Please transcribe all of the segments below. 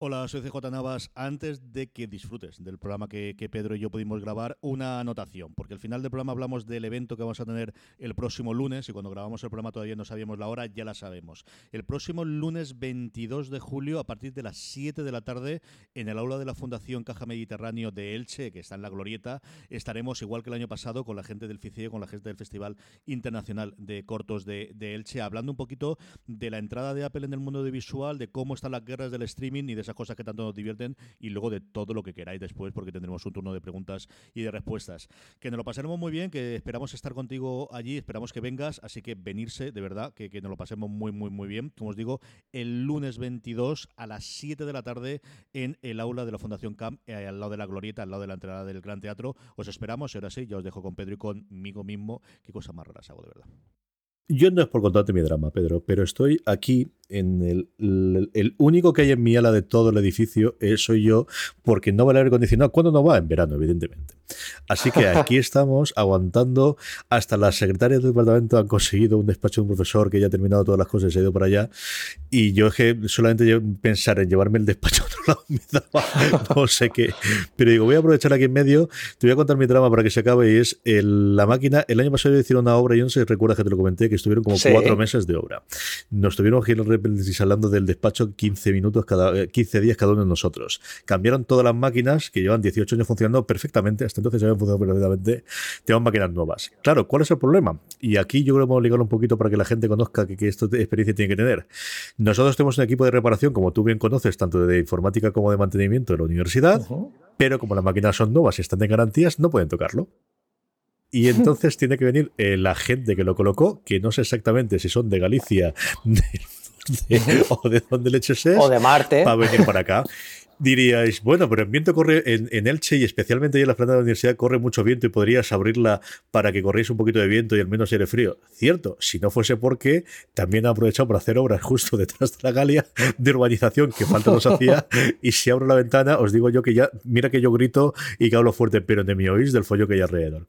Hola, soy CJ Navas. Antes de que disfrutes del programa que, Pedro y yo pudimos grabar, una anotación, porque al final del programa hablamos del evento que vamos a tener el próximo lunes y cuando grabamos el programa todavía no sabíamos la hora, ya la sabemos. El próximo lunes 22 de julio, a partir de las 7 de la tarde, en el aula de la Fundación Caja Mediterráneo de Elche, que está en la Glorieta, estaremos igual que el año pasado con la gente del FICIE, con la gente del Festival Internacional de Cortos de, de Elche, hablando un poquito de la entrada de Apple en el mundo de visual, de cómo están las guerras del streaming y de esas cosas que tanto nos divierten y luego de todo lo que queráis después porque tendremos un turno de preguntas y de respuestas. Que nos lo pasaremos muy bien, que esperamos estar contigo allí, esperamos que vengas, así que venirse, de verdad, que, que nos lo pasemos muy, muy, muy bien. Como os digo, el lunes 22 a las 7 de la tarde en el aula de la Fundación CAM, eh, al lado de la Glorieta, al lado de la entrada del Gran Teatro. Os esperamos y ahora sí, ya os dejo con Pedro y conmigo mismo. Qué cosa más raras hago, de verdad. Yo no es por contarte mi drama, Pedro, pero estoy aquí en el, el, único que hay en mi ala de todo el edificio eh, soy yo, porque no va el aire acondicionado. ¿Cuándo no va? En verano, evidentemente. Así que aquí estamos aguantando. Hasta las secretarias del departamento han conseguido un despacho de un profesor que ya ha terminado todas las cosas y se ha ido para allá. Y yo es que solamente pensar en llevarme el despacho a otro lado me daba no sé qué. Pero digo, voy a aprovechar aquí en medio. Te voy a contar mi drama para que se acabe. Y es la máquina. El año pasado hicieron una obra, yo no sé si recuerdas que te lo comenté, que estuvieron como cuatro meses de obra. Nos tuvieron ir hablando del despacho 15 minutos cada 15 eh, días cada uno de nosotros. Cambiaron todas las máquinas que llevan 18 años funcionando perfectamente, hasta entonces habían funcionado perfectamente, tenemos máquinas nuevas. Claro, ¿cuál es el problema? Y aquí yo creo que vamos a ligar un poquito para que la gente conozca que, que esto experiencia tiene que tener. Nosotros tenemos un equipo de reparación, como tú bien conoces, tanto de informática como de mantenimiento de la universidad, pero como las máquinas son nuevas y están en garantías, no pueden tocarlo. Y entonces tiene que venir la gente que lo colocó, que no sé exactamente si son de Galicia o de donde leches es. O de Marte. Para venir para acá. Diríais, bueno, pero el viento corre en, Elche y especialmente ahí en la planta de la universidad corre mucho viento y podrías abrirla para que corriese un poquito de viento y al menos aire frío. Cierto, si no fuese porque también ha aprovechado para hacer obras justo detrás de la galia de urbanización que falta nos hacía y si abro la ventana os digo yo que ya, mira que yo grito y que hablo fuerte, pero de mi oís del follo que hay alrededor.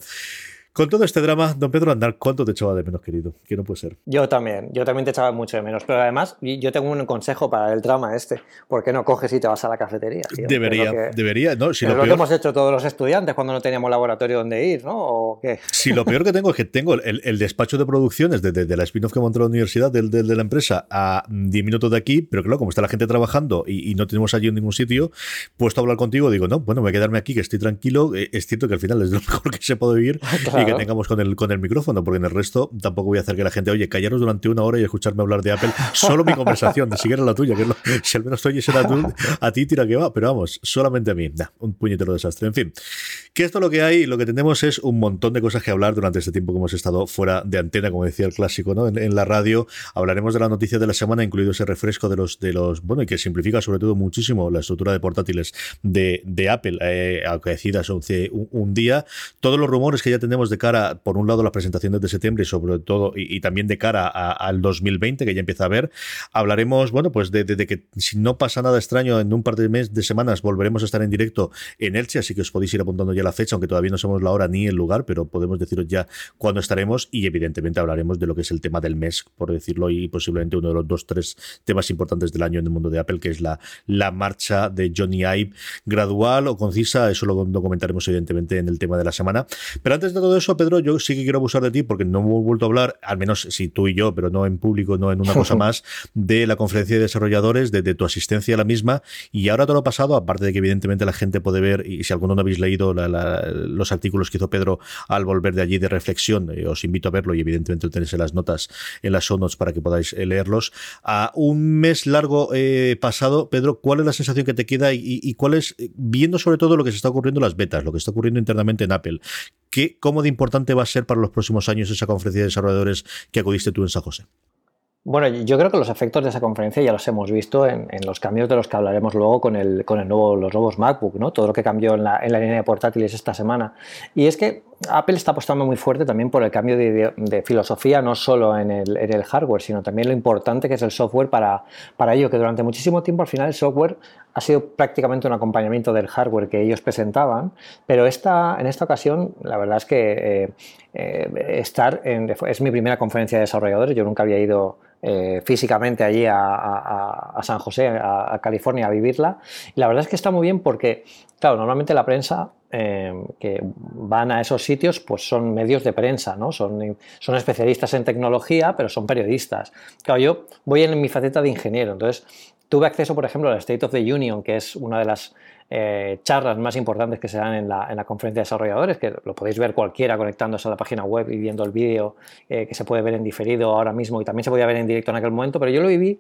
Con todo este drama, don Pedro Andal, ¿cuánto te echaba de menos, querido? Que no puede ser. Yo también, yo también te echaba mucho de menos. Pero además, yo tengo un consejo para el drama este. ¿Por qué no coges y te vas a la cafetería? Debería, debería, ¿no? Si es lo, que hemos hecho todos los estudiantes cuando no teníamos laboratorio donde ir, ¿no? ¿O qué? Si lo peor que tengo es que tengo el, despacho de producciones de, la spin-off que montó la universidad, de, de, la empresa, a 10 minutos de aquí, pero claro, como está la gente trabajando y, no tenemos allí en ningún sitio, puesto a hablar contigo, digo, no, bueno, voy a quedarme aquí, que estoy tranquilo. Eh, es cierto que al final es lo mejor que se puede vivir y que tengamos con el, con el micrófono, porque en el resto tampoco voy a hacer que la gente, oye, callaros durante una hora y escucharme hablar de Apple, solo mi conversación, de siquiera la tuya, que si al menos estoy a, a ti tira que va, pero vamos, solamente a mí, un puñetero desastre. En fin, que esto lo que hay, lo que tenemos es un montón de cosas que hablar durante este tiempo que hemos estado fuera de antena, como decía el clásico, ¿no? En, la radio hablaremos de la noticia de la semana, incluido ese refresco de los, de los, bueno, y que simplifica sobre todo muchísimo la estructura de portátiles de, de Apple, eh, acaecidas un, un día. Todos los rumores que ya tenemos de cara, por un lado, las presentaciones de septiembre y sobre todo, y, también de cara al 2020, que ya empieza a ver, hablaremos, bueno, pues de, que si no pasa nada extraño, en un par de, mes, de semanas volveremos a estar en directo en Elche, así que os podéis ir apuntando ya la fecha, aunque todavía no sabemos la hora ni el lugar, pero podemos deciros ya cuándo estaremos y evidentemente hablaremos de lo que es el tema del mes, por decirlo, y posiblemente uno de los dos, tres temas importantes del año en el mundo de Apple, que es la, la marcha de Johnny Ive gradual o concisa, eso lo comentaremos evidentemente en el tema de la semana. Pero antes de todo eso, Pedro, yo sí que quiero abusar de ti porque no hemos vuelto a hablar, al menos si tú y yo, pero no en público, no en una cosa más, de la conferencia de desarrolladores, de, tu asistencia a la misma. Y ahora todo lo pasado, aparte de que evidentemente la gente puede ver, y si alguno no habéis leído los artículos que hizo Pedro al volver de allí de reflexión, eh, os invito a verlo y evidentemente lo tenéis en las notas, en las show notes para que podáis eh, leerlos. A un mes largo eh, pasado, Pedro, ¿cuál es la sensación que te queda y, y cuál es, viendo sobre todo lo que se está ocurriendo en las betas, lo que está ocurriendo internamente en Apple? ¿Qué, ¿Cómo de importante va a ser para los próximos años esa conferencia de desarrolladores que acudiste tú en San José? Bueno, yo creo que los efectos de esa conferencia ya los hemos visto en, los cambios de los que hablaremos luego con, el, con el nuevo, los nuevos MacBook, ¿no? todo lo que cambió en la, en la línea de portátiles esta semana. Y es que Apple está apostando muy fuerte también por el cambio de, filosofía, no solo en el, hardware, sino también lo importante que es el software para, para ello, que durante muchísimo tiempo al final el software ha sido prácticamente un acompañamiento del hardware que ellos presentaban, pero esta, en esta ocasión la verdad es que eh, eh, estar en, es mi primera conferencia de desarrolladores, yo nunca había ido eh, físicamente allí a, San José, a, California, a vivirla. Y la verdad es que está muy bien porque, claro, normalmente la prensa eh, que van a esos sitios pues son medios de prensa, ¿no? Son, son especialistas en tecnología, pero son periodistas. Claro, yo voy en mi faceta de ingeniero, entonces tuve acceso, por ejemplo, al State of the Union, que es una de las eh, charlas más importantes que se dan en la, conferencia de desarrolladores, que lo podéis ver cualquiera conectándose a la página web y viendo el vídeo eh, que se puede ver en diferido ahora mismo y también se podía ver en directo en aquel momento, pero yo lo viví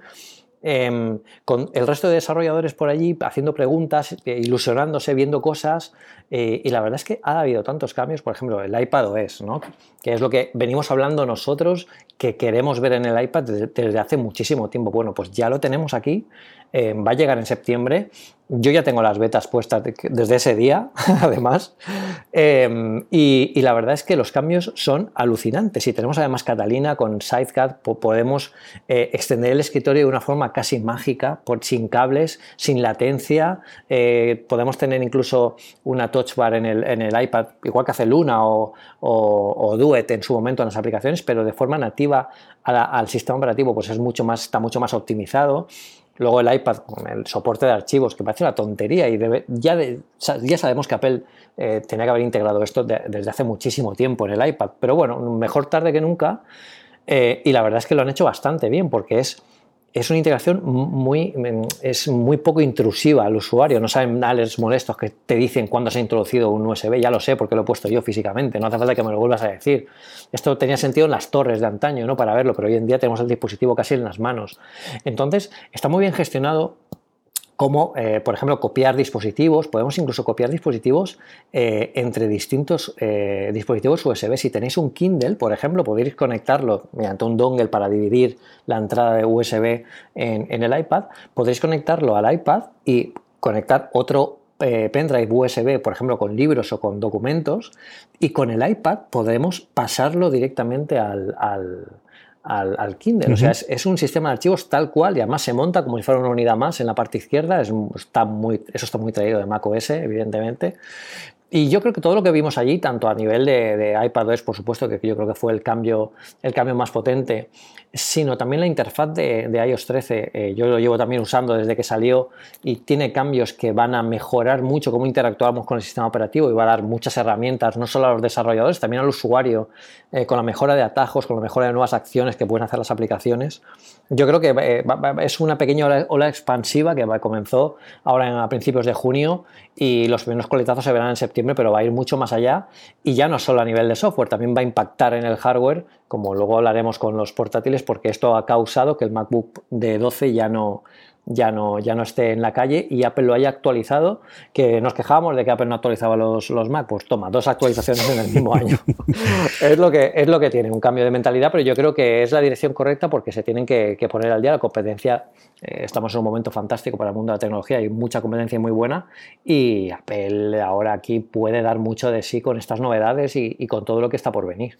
em, con el resto de desarrolladores por allí haciendo preguntas, eh, ilusionándose, viendo cosas, y la verdad es que ha habido tantos cambios, por ejemplo, el iPad OS, ¿no? que es lo que venimos hablando nosotros, que queremos ver en el iPad desde, hace muchísimo tiempo. Bueno, pues ya lo tenemos aquí, va a llegar en septiembre yo ya tengo las betas puestas desde ese día, además, em, y, la verdad es que los cambios son alucinantes. Si tenemos además Catalina con SideCAD, podemos eh, extender el escritorio de una forma casi mágica, sin cables, sin latencia. Eh, podemos tener incluso una touch bar en el, iPad, igual que hace Luna o, o, Duet en su momento en las aplicaciones, pero de forma nativa al sistema operativo, pues es mucho más, está mucho más optimizado. Luego el iPad con el soporte de archivos, que parece una tontería y ya, ya sabemos que Apple eh, tenía que haber integrado esto desde hace muchísimo tiempo en el iPad. Pero bueno, mejor tarde que nunca. Eh, y la verdad es que lo han hecho bastante bien porque es es una integración muy, es muy poco intrusiva al usuario. No saben alerts molestos que te dicen cuándo se ha introducido un USB. Ya lo sé porque lo he puesto yo físicamente. No hace falta que me lo vuelvas a decir. Esto tenía sentido en las torres de antaño, ¿no? Para verlo, pero hoy en día tenemos el dispositivo casi en las manos. Entonces, está muy bien gestionado como, eh, por ejemplo, copiar dispositivos. Podemos incluso copiar dispositivos eh, entre distintos eh, dispositivos USB. Si tenéis un Kindle, por ejemplo, podéis conectarlo mediante un dongle para dividir la entrada de USB en, el iPad. Podéis conectarlo al iPad y conectar otro pendrive USB, por ejemplo, con libros o con documentos, y con el iPad podemos pasarlo directamente al, Kindle. O sea, es, un sistema de archivos tal cual y además se monta como si fuera una unidad más en la parte izquierda. Es, está muy, eso está muy traído de macOS, evidentemente. Y yo creo que todo lo que vimos allí, tanto a nivel de, de iPadOS, por supuesto, que yo creo que fue el cambio, el cambio más potente, sino también la interfaz de, iOS 13. Eh, yo lo llevo también usando desde que salió y tiene cambios que van a mejorar mucho cómo interactuamos con el sistema operativo y va a dar muchas herramientas, no solo a los desarrolladores, también al usuario, eh, con la mejora de atajos, con la mejora de nuevas acciones que pueden hacer las aplicaciones. Yo creo que eh, es una pequeña ola, expansiva que comenzó ahora a principios de junio y los primeros coletazos se verán en septiembre, pero va a ir mucho más allá y ya no solo a nivel de software, también va a impactar en el hardware, como luego hablaremos con los portátiles, porque esto ha causado que el MacBook de 12 ya no, ya no, ya no esté en la calle y Apple lo haya actualizado, que nos quejábamos de que Apple no actualizaba los, los Mac, pues toma, dos actualizaciones en el mismo año. es, lo que, es lo que tiene, un cambio de mentalidad, pero yo creo que es la dirección correcta porque se tienen que, poner al día la competencia. Eh, estamos en un momento fantástico para el mundo de la tecnología, hay mucha competencia muy buena y Apple ahora aquí puede dar mucho de sí con estas novedades y con todo lo que está por venir.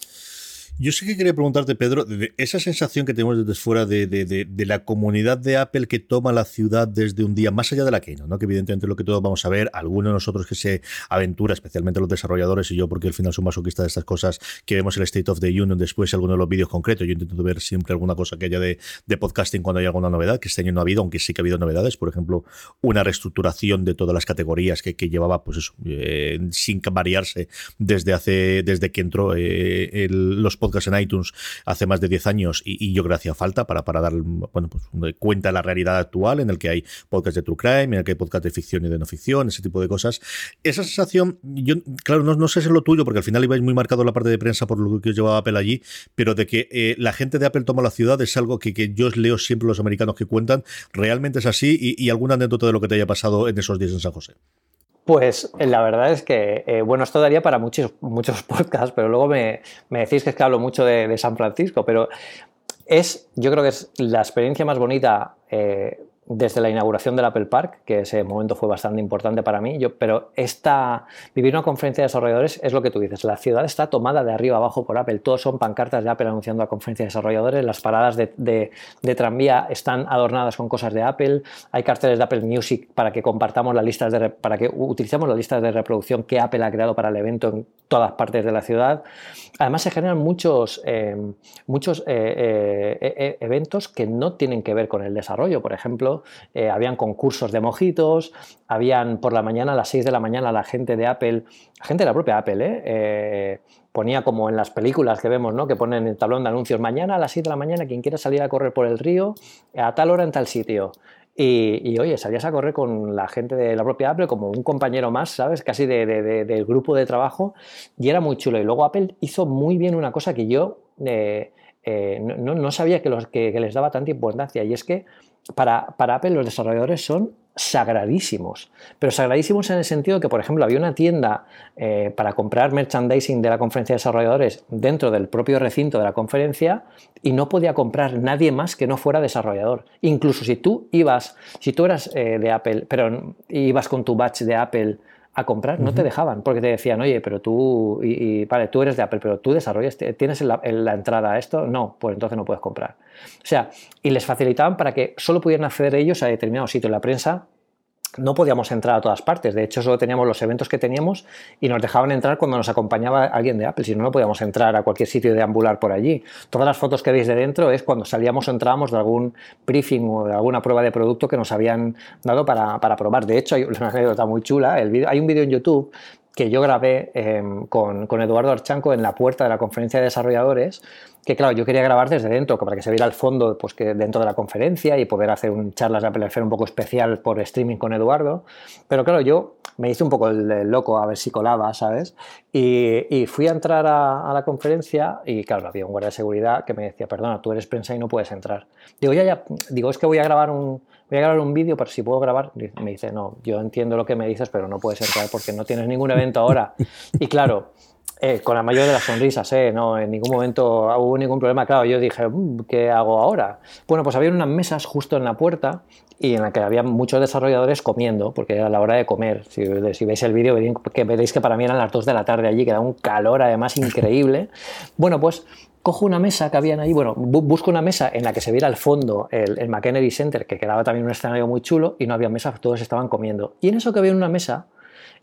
Yo sí que quería preguntarte, Pedro, esa sensación que tenemos desde fuera de, la comunidad de Apple que toma la ciudad desde un día, más allá de la Keynote, ¿no? que evidentemente lo que todos vamos a ver, algunos de nosotros que se aventura, especialmente los desarrolladores y yo, porque al final soy masoquista de estas cosas, que vemos el State of the Union después, algunos de los vídeos concretos. Yo intento ver siempre alguna cosa que haya de, podcasting cuando hay alguna novedad, que este año no ha habido, aunque sí que ha habido novedades, por ejemplo, una reestructuración de todas las categorías que, llevaba, pues eso, eh, sin variarse desde hace, desde que entró eh, los podcasts en iTunes hace más de 10 años y, yo creo que hacía falta para, para dar bueno, pues, cuenta de la realidad actual en el que hay podcast de true crime, en el que hay podcast de ficción y de no ficción, ese tipo de cosas. Esa sensación, yo, claro, no, no sé si es lo tuyo, porque al final ibais muy marcado la parte de prensa por lo que os llevaba Apple allí, pero de que eh, la gente de Apple toma la ciudad es algo que, que yo leo siempre los americanos que cuentan, realmente es así y, y alguna anécdota de lo que te haya pasado en esos días en San José. Pues eh, la verdad es que, eh, bueno, esto daría para muchos, muchos podcasts, pero luego me, decís que es que hablo mucho de, San Francisco, pero es, yo creo que es la experiencia más bonita eh, desde la inauguración del Apple Park, que ese momento fue bastante importante para mí, yo, pero esta, vivir una conferencia de desarrolladores es lo que tú dices, la ciudad está tomada de arriba abajo por Apple, todos son pancartas de Apple anunciando la conferencia de desarrolladores, las paradas de, tranvía están adornadas con cosas de Apple, hay carteles de Apple Music para que compartamos las listas de, para que utilicemos las listas de reproducción que Apple ha creado para el evento en todas partes de la ciudad. Además se generan muchos, eh, muchos eh, eh, eventos que no tienen que ver con el desarrollo, por ejemplo, eh, habían concursos de mojitos, habían por la mañana, a las 6 de la mañana, la gente de Apple, la gente de la propia Apple, ¿eh? Eh, ponía como en las películas que vemos, ¿no? que ponen el tablón de anuncios, mañana a las 6 de la mañana, quien quiera salir a correr por el río, a tal hora en tal sitio. Y, oye, salías a correr con la gente de la propia Apple como un compañero más, ¿sabes? Casi del grupo de trabajo y era muy chulo. Y luego Apple hizo muy bien una cosa que yo no, sabía que, los, que les daba tanta importancia y es que para, Apple los desarrolladores son sagradísimos, pero sagradísimos en el sentido que, por ejemplo, había una tienda eh, para comprar merchandising de la conferencia de desarrolladores dentro del propio recinto de la conferencia y no podía comprar nadie más que no fuera desarrollador. Incluso si tú ibas, si tú eras eh, de Apple, pero ibas con tu batch de Apple a comprar, no te dejaban, porque te decían, oye, pero tú, y, vale, tú eres de Apple, pero tú desarrollas, tienes la, la, entrada a esto, no, pues entonces no puedes comprar. O sea, y les facilitaban para que solo pudieran acceder ellos a determinados sitios. La prensa no podíamos entrar a todas partes. De hecho, solo teníamos los eventos que teníamos y nos dejaban entrar cuando nos acompañaba alguien de Apple. Si no, no podíamos entrar a cualquier sitio de ambular por allí. Todas las fotos que veis de dentro es cuando salíamos o entrábamos de algún briefing o de alguna prueba de producto que nos habían dado para, probar. De hecho, hay una anécdota muy chula. Hay un vídeo en YouTube que yo grabé em, con, con, Eduardo Archanco en la puerta de la conferencia de desarrolladores, que claro, yo quería grabar desde dentro, para que se viera el fondo pues, que dentro de la conferencia y poder hacer un charlas de Apple un poco especial por streaming con Eduardo, pero claro, yo me hice un poco el, loco a ver si colaba, ¿sabes? Y, fui a entrar a, la conferencia y claro, había un guardia de seguridad que me decía, perdona, tú eres prensa y no puedes entrar. Digo, ya, ya, digo, es que voy a grabar un, voy a grabar un vídeo, pero si puedo grabar, me dice, no, yo entiendo lo que me dices, pero no puedes entrar porque no tienes ningún evento ahora. Y claro, eh, con la mayor de las sonrisas, eh, no, en ningún momento hubo ningún problema. Claro, yo dije, mm, ¿qué hago ahora? Bueno, pues había unas mesas justo en la puerta y en la que había muchos desarrolladores comiendo, porque era la hora de comer. Si, si veis el vídeo, veréis que para mí eran las 2 de la tarde allí, que era un calor además increíble. Bueno, pues cojo una mesa que habían ahí, bueno, busco una mesa en la que se viera al fondo el, el Center, que quedaba también un escenario muy chulo, y no había mesa, todos estaban comiendo. Y en eso que había una mesa,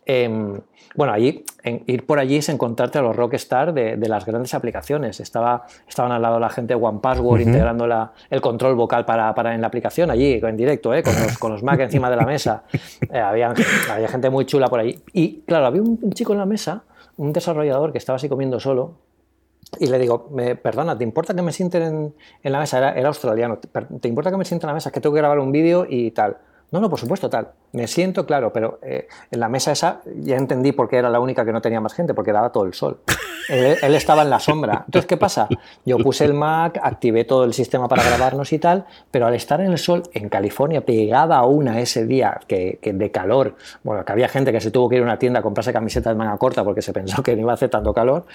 em, bueno, allí, en, ir por allí es encontrarte a los rockstar de, de las grandes aplicaciones. Estaba, estaban al lado la gente de One Password integrando la, el control vocal para, para, en la aplicación, allí en directo, ¿eh? con, los, con los Mac encima de la mesa. Eh, había, había, gente muy chula por allí. Y claro, había un chico en la mesa, un desarrollador que estaba así comiendo solo, y le digo, me, perdona, ¿te importa que me sienten en, en la mesa? Era, era, australiano. ¿Te importa que me sienten en la mesa? Que tengo que grabar un vídeo y tal. No, no, por supuesto, tal. Me siento, claro, pero eh, en la mesa esa ya entendí por qué era la única que no tenía más gente, porque daba todo el sol. Él, estaba en la sombra. Entonces, ¿qué pasa? Yo puse el Mac, activé todo el sistema para grabarnos y tal, pero al estar en el sol, en California, pegada a una ese día que, de calor, bueno, que había gente que se tuvo que ir a una tienda a comprarse camisetas de manga corta porque se pensó que no iba a hacer tanto calor,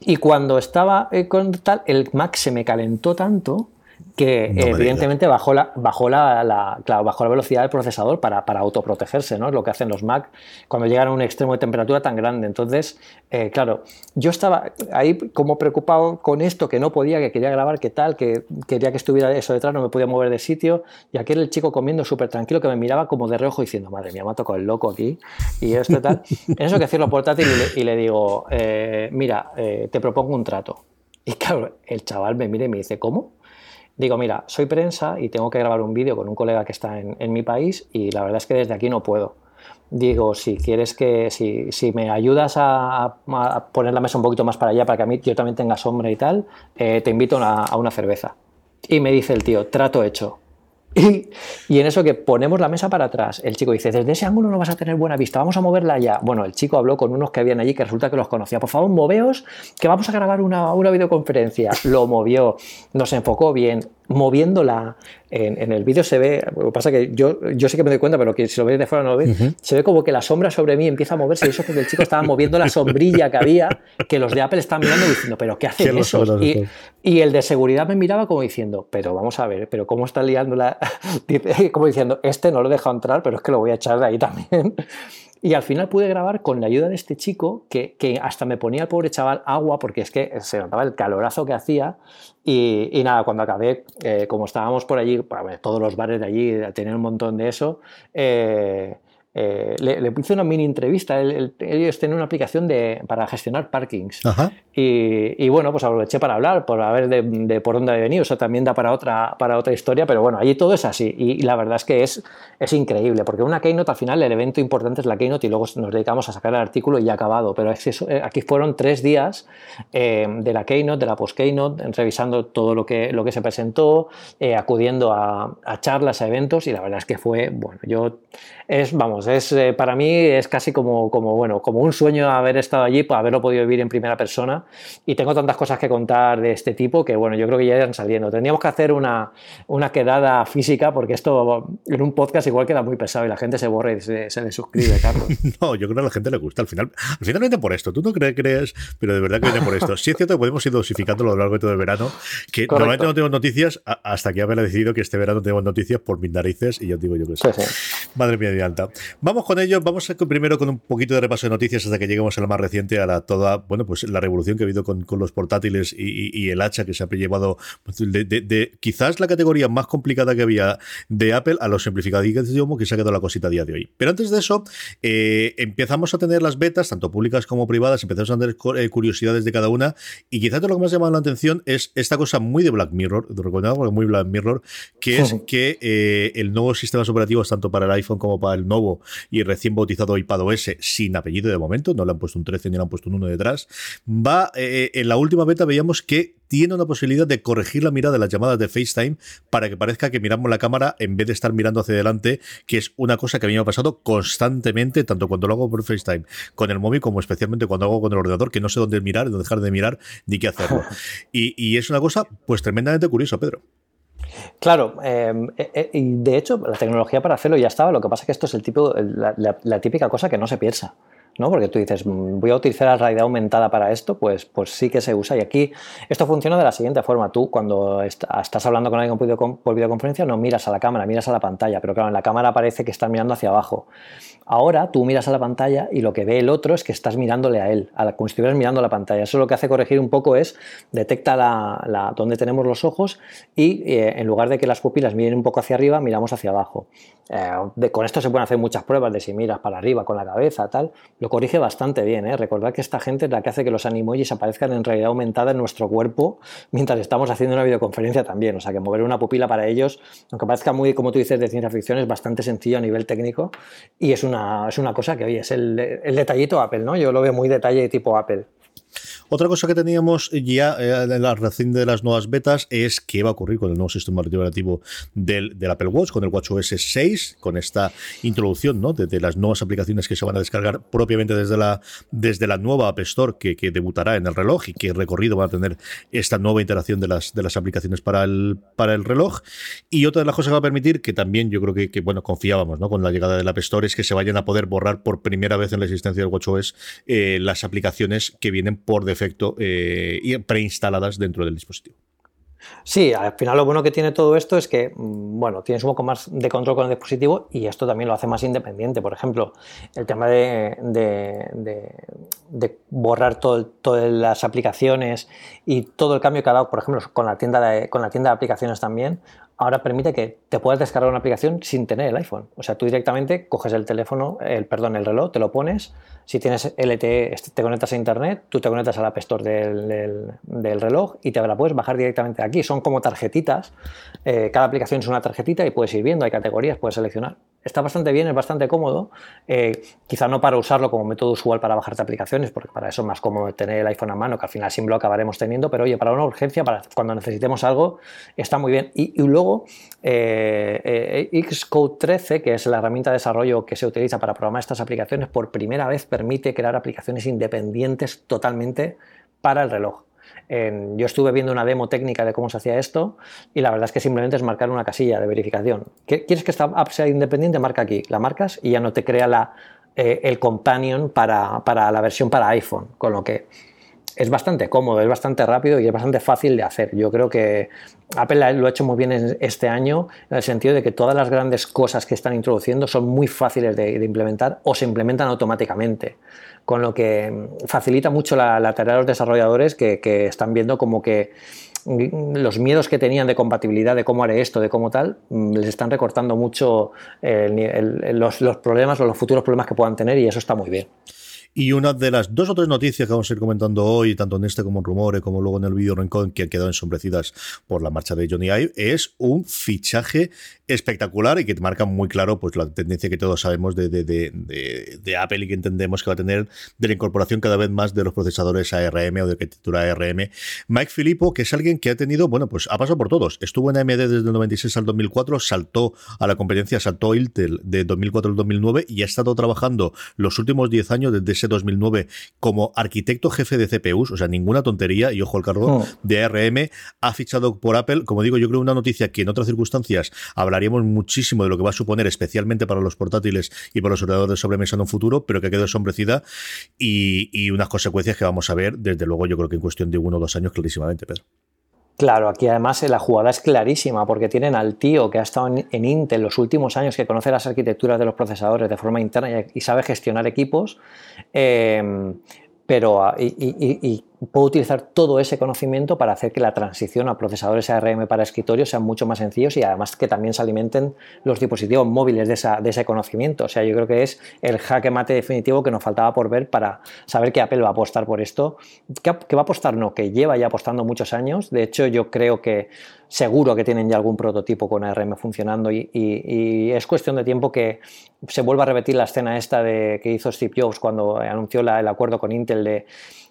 y cuando estaba eh, con tal, el Mac se me calentó tanto que evidentemente bajó la, bajó la, bajó la velocidad del procesador para, para, autoprotegerse, ¿no? Es lo que hacen los Mac cuando llegan a un extremo de temperatura tan grande. Entonces, eh, claro, yo estaba ahí como preocupado con esto, que no podía, que quería grabar, que tal, que quería que estuviera eso detrás, no me podía mover de sitio, y aquel el chico comiendo súper tranquilo que me miraba como de reojo diciendo, madre mía, me ha tocado el loco aquí, y esto tal. en eso que cierro portátil y le, y le digo, eh, mira, eh, te propongo un trato. Y claro, el chaval me mira y me dice, ¿cómo? Digo, mira, soy prensa y tengo que grabar un vídeo con un colega que está en, mi país y la verdad es que desde aquí no puedo. Digo, si quieres que, si, si me ayudas a, poner la mesa un poquito más para allá para que a mí yo también tenga sombra y tal, eh, te invito a una cerveza. Y me dice el tío, trato hecho. Y, en eso que ponemos la mesa para atrás, el chico dice, desde ese ángulo no vas a tener buena vista, vamos a moverla ya. Bueno, el chico habló con unos que habían allí que resulta que los conocía. Por favor, moveos, que vamos a grabar una, una videoconferencia. Lo movió, nos enfocó bien. Moviéndola en, en, el vídeo se ve, lo que pasa que yo, yo sé que me doy cuenta, pero que si lo veis de fuera no lo veis, se ve como que la sombra sobre mí empieza a moverse y eso es porque el chico estaba moviendo la sombrilla que había, que los de Apple están mirando diciendo, pero ¿qué hacen esos? Y, y, el de seguridad me miraba como diciendo, pero vamos a ver, pero ¿cómo está liando la...? como diciendo, este no lo he dejado entrar, pero es que lo voy a echar de ahí también. Y al final pude grabar con la ayuda de este chico que, que, hasta me ponía al pobre chaval agua porque es que se notaba el calorazo que hacía. Y, y nada, cuando acabé, eh, como estábamos por allí, todos los bares de allí tenían un montón de eso, eh, eh, le, le, hice una mini entrevista. ellos tienen una aplicación de, para gestionar parkings. Y, y, bueno, pues aproveché para hablar, por ver de, de, por dónde había venido. Eso también da para otra, para otra historia, pero bueno, allí todo es así. Y, y, la verdad es que es, es increíble, porque una Keynote al final, el evento importante es la Keynote y luego nos dedicamos a sacar el artículo y ya acabado. Pero es eso, eh, aquí fueron tres días eh, de la Keynote, de la post-Keynote, revisando todo lo que, lo que se presentó, eh, acudiendo a, a charlas, a eventos, y la verdad es que fue, bueno, yo es, vamos, es, eh, para mí es casi como, como, bueno, como un sueño haber estado allí, pues, haberlo podido vivir en primera persona. Y tengo tantas cosas que contar de este tipo que, bueno, yo creo que ya irán saliendo. Tendríamos que hacer una, una quedada física porque esto en un podcast igual queda muy pesado y la gente se borra y se, se suscribe, Carlos. no, yo creo que a la gente le gusta. Al final, al final viene por esto. Tú no crees, crees pero de verdad que viene por esto. Sí es cierto que podemos ir dosificando a lo largo de todo el verano, que Correcto. normalmente no tenemos noticias hasta que Abel ha decidido que este verano tenemos noticias por mis narices y ya digo yo que sí. Sí. Madre mía, alta. Vamos con ello, vamos a, primero con un poquito de repaso de noticias hasta que lleguemos a la más reciente, a la toda, bueno, pues la revolución que ha habido con, con los portátiles y, y, y, el hacha que se ha llevado pues, de, de, de, quizás la categoría más complicada que había de Apple a los simplificados que se ha quedado la cosita a día de hoy. Pero antes de eso, eh, empezamos a tener las betas, tanto públicas como privadas, empezamos a tener eh, curiosidades de cada una y quizás lo que más ha llamado la atención es esta cosa muy de Black Mirror, recordamos muy Black Mirror, que es que eh, el nuevo sistema operativo tanto para el iPhone como para el nuevo y recién bautizado iPadOS sin apellido de momento, no le han puesto un 13 ni le han puesto un 1 detrás, va, eh, en la última beta veíamos que tiene una posibilidad de corregir la mirada de las llamadas de FaceTime para que parezca que miramos la cámara en vez de estar mirando hacia adelante, que es una cosa que a mí me ha pasado constantemente, tanto cuando lo hago por FaceTime con el móvil como especialmente cuando hago con el ordenador, que no sé dónde mirar, dónde dejar de mirar, ni qué hacerlo. Y, y es una cosa pues tremendamente curiosa, Pedro. Claro, eh, eh, y de hecho la tecnología para hacerlo ya estaba, lo que pasa es que esto es el tipo, la típica cosa que no se piensa. ¿no? Porque tú dices, mm, voy a utilizar la realidad aumentada para esto, pues, pues sí que se usa. Y aquí esto funciona de la siguiente forma. Tú cuando estás hablando con alguien por videoconferencia no miras a la cámara, miras a la pantalla, pero claro, en la cámara parece que estás mirando hacia abajo. Ahora tú miras a la pantalla y lo que ve el otro es que estás mirándole a él, a la, como si estuvieras mirando a la pantalla. Eso lo que hace corregir un poco es, detecta la, la, donde tenemos los ojos y eh, en lugar de que las pupilas miren un poco hacia arriba, miramos hacia abajo. Eh, de, con esto se pueden hacer muchas pruebas de si miras para arriba con la cabeza, tal. Lo corrige bastante bien. ¿eh? Recordad que esta gente es la que hace que los animojis aparezcan en realidad aumentada en nuestro cuerpo mientras estamos haciendo una videoconferencia también. O sea que mover una pupila para ellos, aunque parezca muy, como tú dices, de ciencia ficción, es bastante sencillo a nivel técnico y es una, es una cosa que, oye, es el, el detallito Apple, ¿no? Yo lo veo muy detalle tipo Apple. Otra cosa que teníamos ya en eh, la relación de las nuevas betas es qué va a ocurrir con el nuevo sistema operativo del, Apple Watch, con el WatchOS 6, con esta introducción ¿no? de, las nuevas aplicaciones que se van a descargar propiamente desde la, desde la nueva App Store que, debutará en el reloj y qué recorrido va a tener esta nueva interacción de las, de las aplicaciones para el, para el reloj. Y otra de las cosas que va a permitir, que también yo creo que, que bueno, confiábamos ¿no? con la llegada del App Store, es que se vayan a poder borrar por primera vez en la existencia del WatchOS eh, las aplicaciones que vienen por defecto eh, preinstaladas dentro del dispositivo. Sí, al final lo bueno que tiene todo esto es que, mm, bueno, tienes un poco más de control con el dispositivo y esto también lo hace más independiente. Por ejemplo, el tema de, borrar todas las aplicaciones y todo el cambio que ha dado, por ejemplo, con la tienda con la tienda de aplicaciones también, ahora permite que te puedas descargar una aplicación sin tener el iPhone. O sea, tú directamente coges el teléfono, el perdón, el reloj, te lo pones. Si tienes LTE, te conectas a internet, tú te conectas al App Store del, del, del reloj y te la puedes bajar directamente aquí. Son como tarjetitas. Eh, cada aplicación es una tarjetita y puedes ir viendo, hay categorías, puedes seleccionar. Está bastante bien, es bastante cómodo. Eh, quizá no para usarlo como método usual para bajarte aplicaciones, porque para eso es más cómodo tener el iPhone a mano, que al final sin lo acabaremos teniendo, pero oye, para una urgencia, para cuando necesitemos algo, está muy bien. Y, y luego, eh, eh, Xcode 13, que es la herramienta de desarrollo que se utiliza para programar estas aplicaciones, por primera vez permite crear aplicaciones independientes totalmente para el reloj. yo estuve viendo una demo técnica de cómo se hacía esto y la verdad es que simplemente es marcar una casilla de verificación. ¿Quieres que esta app sea independiente? Marca aquí, la marcas y ya no te crea la, eh, el companion para, para la versión para iPhone, con lo que es bastante cómodo, es bastante rápido y es bastante fácil de hacer. Yo creo que Apple lo ha hecho muy bien este año en el sentido de que todas las grandes cosas que están introduciendo son muy fáciles de, implementar o se implementan automáticamente, con lo que facilita mucho la, tarea de los desarrolladores que, están viendo como que los miedos que tenían de compatibilidad, de cómo haré esto, de cómo tal, les están recortando mucho los, los problemas o los futuros problemas que puedan tener y eso está muy bien. Y una de las dos o tres noticias que vamos a ir comentando hoy, tanto en este como en Rumores, como luego en el vídeo Rincón, que han quedado ensombrecidas por la marcha de Johnny Ive, es un fichaje espectacular y que marca muy claro pues la tendencia que todos sabemos de, de, de, de, Apple y que entendemos que va a tener de la incorporación cada vez más de los procesadores ARM o de arquitectura ARM. Mike Filippo, que es alguien que ha tenido, bueno, pues ha pasado por todos. Estuvo en AMD desde el 96 al 2004, saltó a la competencia, saltó Intel de 2004 al 2009 y ha estado trabajando los últimos 10 años desde ese 2009 como arquitecto jefe de CPUs, o sea, ninguna tontería, y ojo al cargo, oh. de ARM, ha fichado por Apple, como digo, yo creo una noticia que en otras circunstancias hablaríamos muchísimo de lo que va a suponer, especialmente para los portátiles y para los ordenadores de sobremesa en un futuro, pero que ha quedado sombrecida y, y unas consecuencias que vamos a ver, desde luego, yo creo que en cuestión de uno o dos años clarísimamente, Pedro. Claro, aquí además la jugada es clarísima porque tienen al tío que ha estado en, Intel los últimos años, que conoce las arquitecturas de los procesadores de forma interna y, sabe gestionar equipos, eh, pero ah, y, puedo utilizar todo ese conocimiento para hacer que la transición a procesadores ARM para escritorio sean mucho más sencillos y además que también se alimenten los dispositivos móviles de, ese conocimiento. O sea, yo creo que es el jaque mate definitivo que nos faltaba por ver para saber que Apple va a apostar por esto. Que, va a apostar? No, que lleva ya apostando muchos años. De hecho, yo creo que seguro que tienen ya algún prototipo con ARM funcionando y, es cuestión de tiempo que se vuelva a repetir la escena esta de, que hizo Steve Jobs cuando anunció el acuerdo con Intel de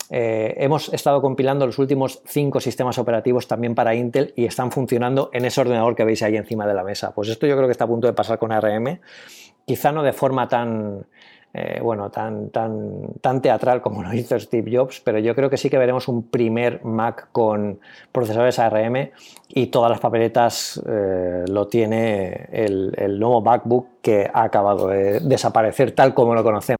eh, hemos estado compilando los últimos cinco sistemas operativos también para Intel y están funcionando en ese ordenador que veis ahí encima de la mesa. Pues esto yo creo que está a punto de pasar con ARM, quizá no de forma tan, eh, bueno, tan, tan, tan teatral como lo hizo Steve Jobs, pero yo creo que sí que veremos un primer Mac con procesadores ARM y todas las papeletas eh, lo tiene el, el nuevo MacBook que ha acabado de desaparecer tal como lo conocemos.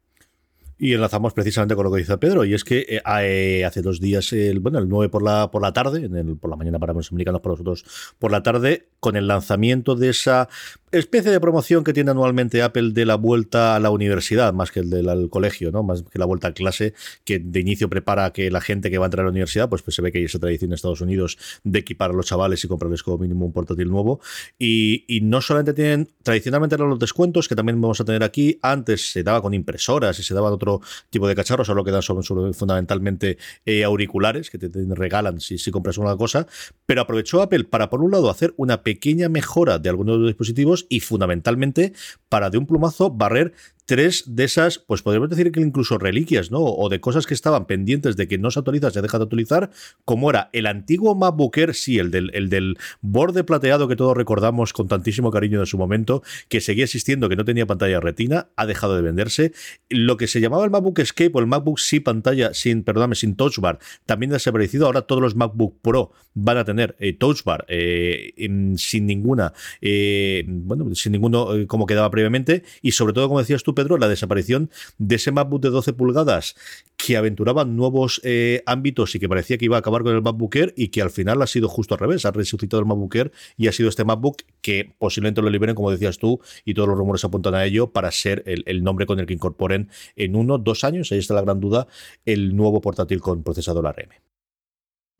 Y enlazamos precisamente con lo que dice Pedro, y es que eh, eh, hace dos días, el, bueno, el 9 por la, por la tarde, en el, por la mañana para los americanos, por nosotros por la tarde, con el lanzamiento de esa especie de promoción que tiene anualmente Apple de la vuelta a la universidad, más que el del colegio, ¿no? Más que la vuelta a clase, que de inicio prepara que la gente que va a entrar a la universidad, pues, pues se ve que hay esa tradición en Estados Unidos de equipar a los chavales y comprarles como mínimo un portátil nuevo. Y, no solamente tienen, tradicionalmente eran los descuentos, que también vamos a tener aquí, antes se daba con impresoras y se daban otro tipo de cacharros, solo quedan son, fundamentalmente eh, auriculares, que te, regalan si, si compras una cosa, pero aprovechó Apple para, por un lado, hacer una pequeña mejora de algunos de los dispositivos y fundamentalmente para de un plumazo barrer tres de esas, pues podríamos decir que incluso reliquias, ¿no? O de cosas que estaban pendientes de que no se actualiza, se deja de actualizar, como era el antiguo MacBook Air, sí, el del, el del borde plateado que todos recordamos con tantísimo cariño de su momento, que seguía existiendo, que no tenía pantalla retina, ha dejado de venderse. Lo que se llamaba el MacBook Escape o el MacBook sin pantalla, sin, perdóname, sin touch bar, también ha desaparecido. Ahora todos los MacBook Pro van a tener eh, touch bar eh, sin ninguna, eh, bueno, sin ninguno como quedaba previamente, y sobre todo, como decías tú, Pedro, la desaparición de ese MacBook de 12 pulgadas que aventuraba nuevos eh, ámbitos y que parecía que iba a acabar con el MacBook Air y que al final ha sido justo al revés, ha resucitado el MacBook Air y ha sido este MacBook que posiblemente lo liberen, como decías tú, y todos los rumores apuntan a ello, para ser el, nombre con el que incorporen en uno, dos años, ahí está la gran duda, el nuevo portátil con procesador ARM.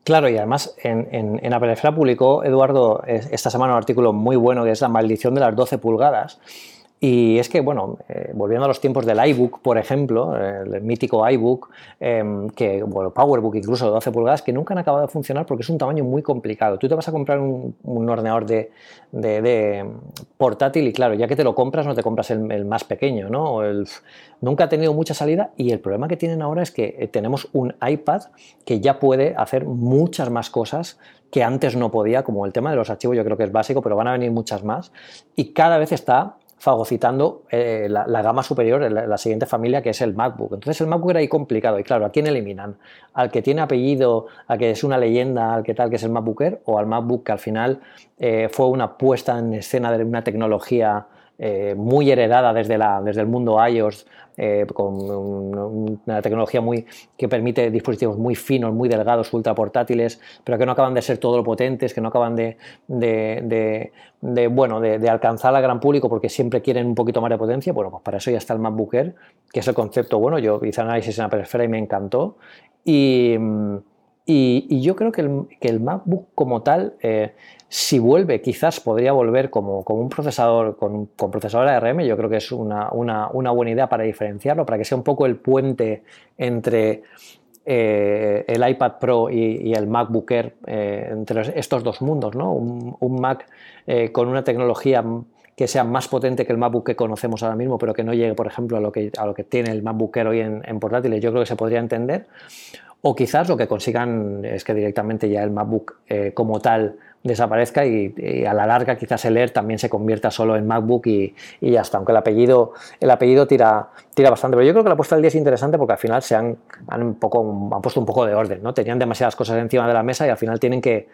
Claro, y además en, en, publicó Eduardo esta semana un artículo muy bueno que es la maldición de las 12 pulgadas. Y es que, bueno, eh, volviendo a los tiempos del iBook, por ejemplo, el mítico iBook, em, que, bueno, PowerBook incluso de 12 pulgadas, que nunca han acabado de funcionar porque es un tamaño muy complicado. Tú te vas a comprar un, ordenador de, portátil y, claro, ya que te lo compras, no te compras el, más pequeño, ¿no? nunca ha tenido mucha salida y el problema que tienen ahora es que eh, tenemos un iPad que ya puede hacer muchas más cosas que antes no podía, como el tema de los archivos, yo creo que es básico, pero van a venir muchas más. Y cada vez está fagocitando eh, la, gama superior, la, la, siguiente familia, que es el MacBook. Entonces el MacBook era ahí complicado. Y claro, ¿a quién eliminan? ¿Al que tiene apellido, al que es una leyenda, al que tal, que es el MacBooker? ¿O al MacBook que al final eh, fue una puesta en escena de una tecnología eh, muy heredada desde, la, desde el mundo iOS, eh, con una tecnología muy, que permite dispositivos muy finos, muy delgados, ultra portátiles, pero que no acaban de ser todo lo potentes, que no acaban de, de, bueno, de, alcanzar al gran público porque siempre quieren un poquito más de potencia. Bueno, pues para eso ya está el MacBook Air, que es el concepto bueno. Yo hice análisis en Apple Esfera y me encantó. Y, y, yo creo que el, que el MacBook como tal eh, si vuelve, quizás podría volver como, un procesador con, procesador ARM. Yo creo que es una, buena idea para diferenciarlo, para que sea un poco el puente entre eh, el iPad Pro y, el MacBook Air, eh, entre estos dos mundos. ¿no? Un, Mac eh, con una tecnología que sea más potente que el MacBook que conocemos ahora mismo, pero que no llegue, por ejemplo, a lo que, a lo que tiene el MacBook Air hoy en, en portátiles. Yo creo que se podría entender. O quizás lo que consigan es que directamente ya el MacBook como tal desaparezca y, a la larga quizás el Air también se convierta solo en MacBook y, ya está, aunque el apellido, el apellido tira, tira bastante. Pero yo creo que la puesta del día es interesante porque al final se han, han, un poco, han puesto un poco de orden, ¿no? Tenían demasiadas cosas encima de la mesa y al final tienen que,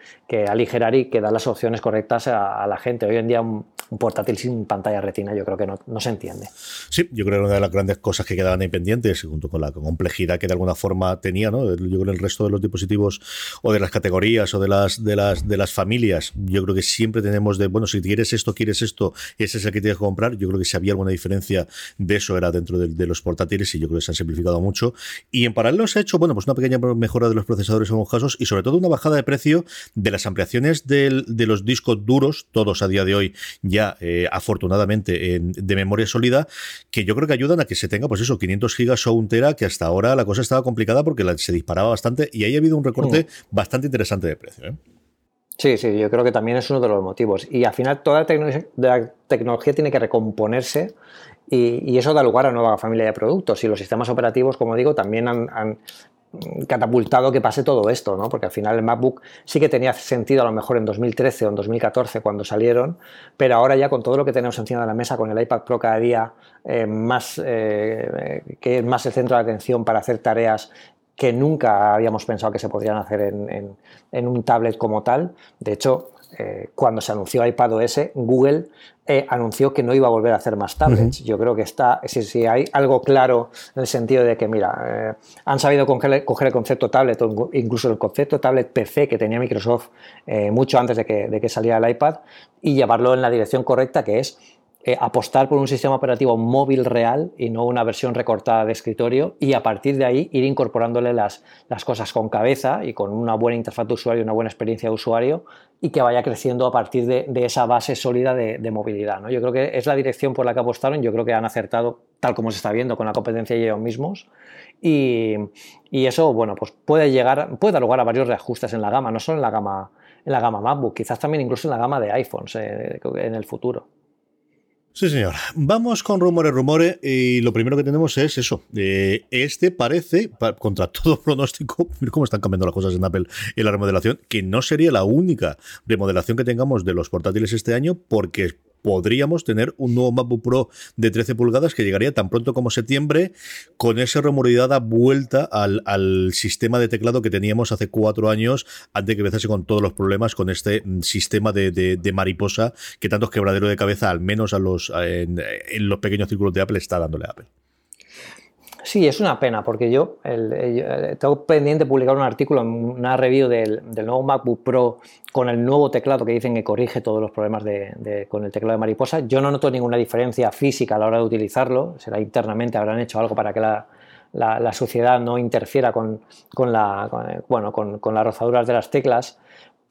aligerar y que dar las opciones correctas a, la gente. Hoy en día un, portátil sin pantalla retina yo creo que no, se entiende. Sí, yo creo que una de las grandes cosas que quedaban ahí pendientes, junto con la complejidad que de alguna forma tenía, ¿no? Yo creo que el resto de los dispositivos o de las categorías o de las, de las, de las familias yo creo que siempre tenemos de, bueno, si quieres esto, quieres esto, ese es el que tienes que comprar. Yo creo que si había alguna diferencia de eso era dentro de, los portátiles y yo creo que se han simplificado mucho. Y en paralelo se ha hecho, bueno, pues una pequeña mejora de los procesadores en algunos casos y sobre todo una bajada de precio de las ampliaciones de los discos duros, todos a día de hoy ya eh, afortunadamente de memoria sólida, que yo creo que ayudan a que se tenga, pues eso, 500 gigas o un tera, que hasta ahora la cosa estaba complicada porque se disparaba bastante y ahí ha habido un recorte bastante interesante de precio. ¿eh? Sí, sí, yo creo que también es uno de los motivos. Y al final toda la, tecnología, tiene que recomponerse y, eso da lugar a nueva familia de productos. Y los sistemas operativos, como digo, también han, catapultado que pase todo esto, ¿no? Porque al final el MacBook sí que tenía sentido a lo mejor en 2013 o en 2014 cuando salieron, pero ahora ya con todo lo que tenemos encima de la mesa, con el iPad Pro cada día eh, más, eh, que es más el centro de atención para hacer tareas que nunca habíamos pensado que se podrían hacer en, un tablet como tal. De hecho, eh, cuando se anunció iPadOS, Google eh, anunció que no iba a volver a hacer más tablets. Yo creo que está, si, hay algo claro en el sentido de que, mira, eh, han sabido coger, el concepto tablet o incluso el concepto tablet PC que tenía Microsoft mucho antes de que, de que saliera el iPad y llevarlo en la dirección correcta, que es eh, apostar por un sistema operativo móvil real y no una versión recortada de escritorio y a partir de ahí ir incorporándole las, las cosas con cabeza y con una buena interfaz de usuario, una buena experiencia de usuario y que vaya creciendo a partir de, esa base sólida de, movilidad. ¿no? Yo creo que es la dirección por la que apostaron, yo creo que han acertado tal como se está viendo con la competencia y ellos mismos y, y eso bueno, pues puede, llegar, puede dar lugar a varios reajustes en la gama, no solo en la gama, en la gama MacBook, quizás también incluso en la gama de iPhones eh, en el futuro. Sí, señor. Vamos con rumores, rumores. Y lo primero que tenemos es eso. Eh, este parece, contra todo pronóstico, mira cómo están cambiando las cosas en Apple y la remodelación, que no sería la única remodelación que tengamos de los portátiles este año, porque podríamos tener un nuevo MacBook Pro de 13 pulgadas que llegaría tan pronto como septiembre con esa remoridada vuelta al, sistema de teclado que teníamos hace cuatro años antes de que empezase con todos los problemas con este mm, sistema de, mariposa que tantos quebradero de cabeza al menos a los en, los pequeños círculos de Apple está dándole Apple. Sí, es una pena, porque yo tengo pendiente publicar un artículo, una review del, nuevo MacBook Pro con el nuevo teclado que dicen que corrige todos los problemas con el teclado de mariposa. Yo no noto ninguna diferencia física a la hora de utilizarlo, será internamente, habrán hecho algo para que la, sociedad no interfiera con, la, bueno, con, las rozaduras de las teclas,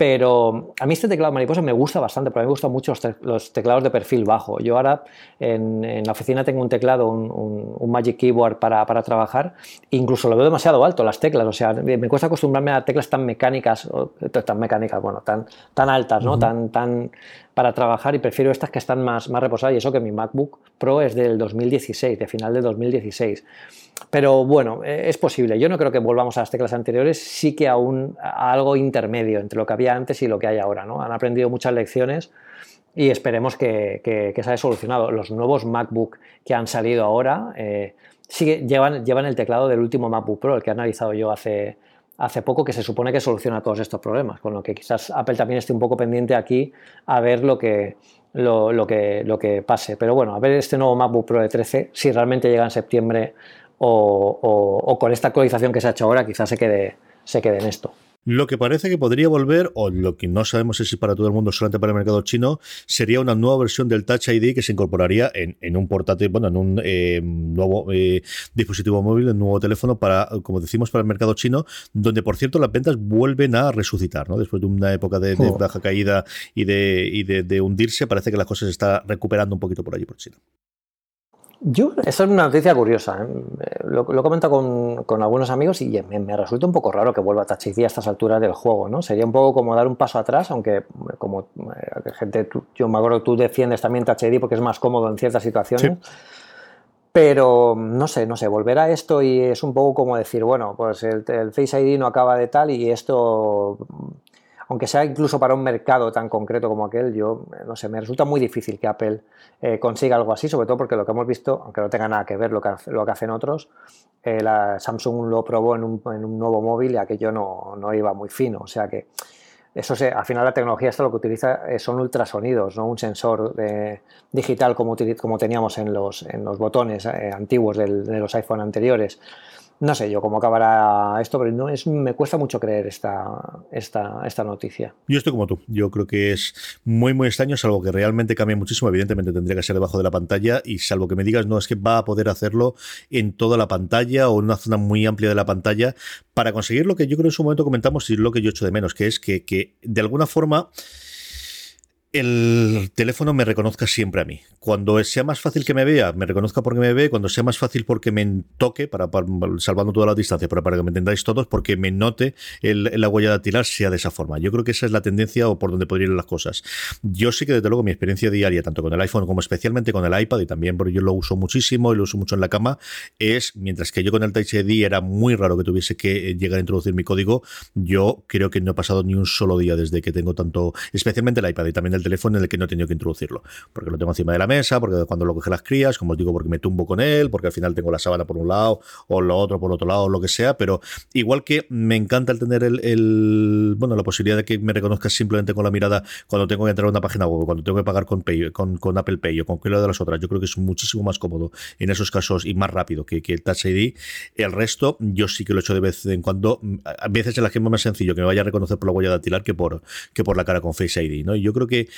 pero a mí este teclado mariposa me gusta bastante, porque a mí me gustan mucho los, teclados de perfil bajo. Yo ahora en, la oficina tengo un teclado, un, Magic Keyboard para, trabajar, incluso lo veo demasiado alto las teclas, o sea, me cuesta acostumbrarme a teclas tan mecánicas, tan mecánicas, bueno, tan, tan altas, ¿no? tan, tan para trabajar y prefiero estas que están más, más reposadas y eso que mi MacBook Pro es del 2016, de final de 2016. Pero bueno, eh, es posible. Yo no creo que volvamos a las teclas anteriores, sí que aún a algo intermedio entre lo que había antes y lo que hay ahora. ¿no? Han aprendido muchas lecciones y esperemos que, se haya solucionado. Los nuevos MacBook que han salido ahora eh, llevan, llevan el teclado del último MacBook Pro, el que he analizado yo hace, hace poco, que se supone que soluciona todos estos problemas, con lo que quizás Apple también esté un poco pendiente aquí a ver lo que, lo, que, lo que pase. Pero bueno, a ver este nuevo MacBook Pro de 13, si realmente llega en septiembre o, o con esta actualización que se ha hecho ahora, quizás se quede, se quede en esto. Lo que parece que podría volver, o lo que no sabemos es si para todo el mundo, solamente para el mercado chino, sería una nueva versión del Touch ID que se incorporaría en, un portátil, bueno, en un eh, nuevo eh, dispositivo móvil, un nuevo teléfono para, como decimos, para el mercado chino, donde por cierto las ventas vuelven a resucitar, ¿no? Después de una época de, baja caída y, de, y de, hundirse, parece que las cosas se está recuperando un poquito por allí por China. Yo, esa es una noticia curiosa. ¿eh? Lo, he comentado con, algunos amigos y me, resulta un poco raro que vuelva a a estas alturas del juego, ¿no? Sería un poco como dar un paso atrás, aunque como eh, gente, yo me acuerdo que tú defiendes también ID porque es más cómodo en ciertas situaciones. Pero no sé, no sé, volver a esto y es un poco como decir, bueno, pues el, el Face ID no acaba de tal y esto aunque sea incluso para un mercado tan concreto como aquel, yo eh, no sé, me resulta muy difícil que Apple eh, consiga algo así, sobre todo porque lo que hemos visto, aunque no tenga nada que ver lo que, lo que hacen otros, eh, la Samsung lo probó en un, nuevo móvil y aquello no, no, iba muy fino, o sea que eso se, al final la tecnología esto lo que utiliza son ultrasonidos, no un sensor digital como, como teníamos en los, en los botones antiguos de los iPhone anteriores. No sé yo cómo acabará esto, pero no es, me cuesta mucho creer esta, esta, esta noticia. Yo estoy como tú. Yo creo que es muy, muy extraño, salvo que realmente cambie muchísimo. Evidentemente tendría que ser debajo de la pantalla y salvo que me digas, no, es que va a poder hacerlo en toda la pantalla o en una zona muy amplia de la pantalla para conseguir lo que yo creo en su momento comentamos y lo que yo echo de menos, que es que, que de alguna forma el teléfono me reconozca siempre a mí. Cuando sea más fácil que me vea, me reconozca porque me ve. Cuando sea más fácil porque me toque, para, salvando toda la distancia, pero para que me entendáis todos, porque me note el, la huella dactilar sea de esa forma. Yo creo que esa es la tendencia o por donde podrían ir las cosas. Yo sí que desde luego mi experiencia diaria, tanto con el iPhone como especialmente con el iPad, y también porque yo lo uso muchísimo y lo uso mucho en la cama, es, mientras que yo con el Touch ID era muy raro que tuviese que llegar a introducir mi código, yo creo que no he pasado ni un solo día desde que tengo tanto, especialmente el iPad y también el teléfono en el que no he tenido que introducirlo. Porque lo tengo encima de la mesa, porque cuando lo coge las crías, como os digo, porque me tumbo con él, porque al final tengo la sábana por un lado o lo otro por otro lado, o lo que sea. Pero igual que me encanta el tener el, bueno, la posibilidad de que me reconozcas simplemente con la mirada cuando tengo que entrar a una página web, cuando tengo que pagar con, con, Apple Pay o con cualquiera de las otras. Yo creo que es muchísimo más cómodo en esos casos y más rápido que, que el Touch ID. El resto, yo sí que lo he hecho de vez en cuando. A veces en las es más sencillo que me vaya a reconocer por la huella dactilar que por, que por la cara con Face ID. ¿no? Y yo creo que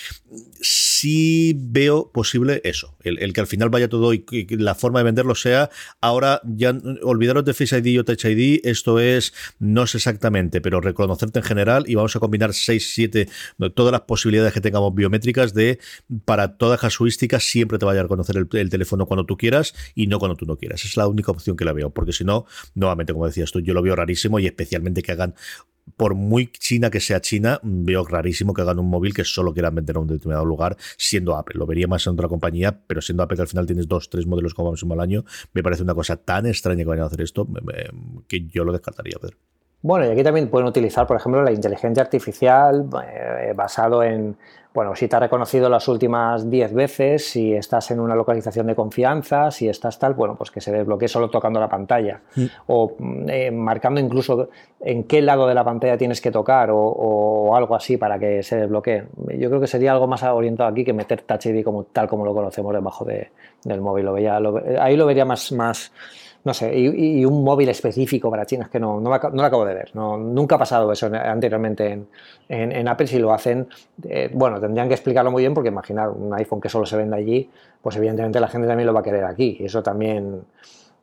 sí veo posible eso, el, que al final vaya todo y la forma de venderlo sea, ahora ya olvidaros de Face ID o Touch ID, esto es, no sé exactamente, pero reconocerte en general y vamos a combinar 6, 7, todas las posibilidades que tengamos biométricas de, para toda casuística, siempre te vaya a reconocer el, el teléfono cuando tú quieras y no cuando tú no quieras. Es la única opción que la veo, porque si no, nuevamente, como decías tú, yo lo veo rarísimo y especialmente que hagan por muy china que sea China, veo rarísimo que hagan un móvil que solo quieran vender a un determinado lugar, siendo Apple. Lo vería más en otra compañía, pero siendo Apple que al final tienes dos, tres modelos como máximo al año, me parece una cosa tan extraña que vayan a hacer esto que yo lo descartaría, Pedro. Bueno, y aquí también pueden utilizar, por ejemplo, la inteligencia artificial eh, basado en, bueno, si te ha reconocido las últimas 10 veces, si estás en una localización de confianza, si estás tal, bueno, pues que se desbloquee solo tocando la pantalla mm. o eh, marcando incluso en qué lado de la pantalla tienes que tocar o, algo así para que se desbloquee. Yo creo que sería algo más orientado aquí que meter Touch ID como, tal como lo conocemos debajo del móvil. Lo veía, ahí lo vería más, más no sé, y, un móvil específico para China, es que no, no, lo acabo de ver. No, nunca ha pasado eso anteriormente en, Apple. Si lo hacen, eh, bueno, tendrían que explicarlo muy bien porque imaginar un iPhone que solo se vende allí, pues evidentemente la gente también lo va a querer aquí. Y eso también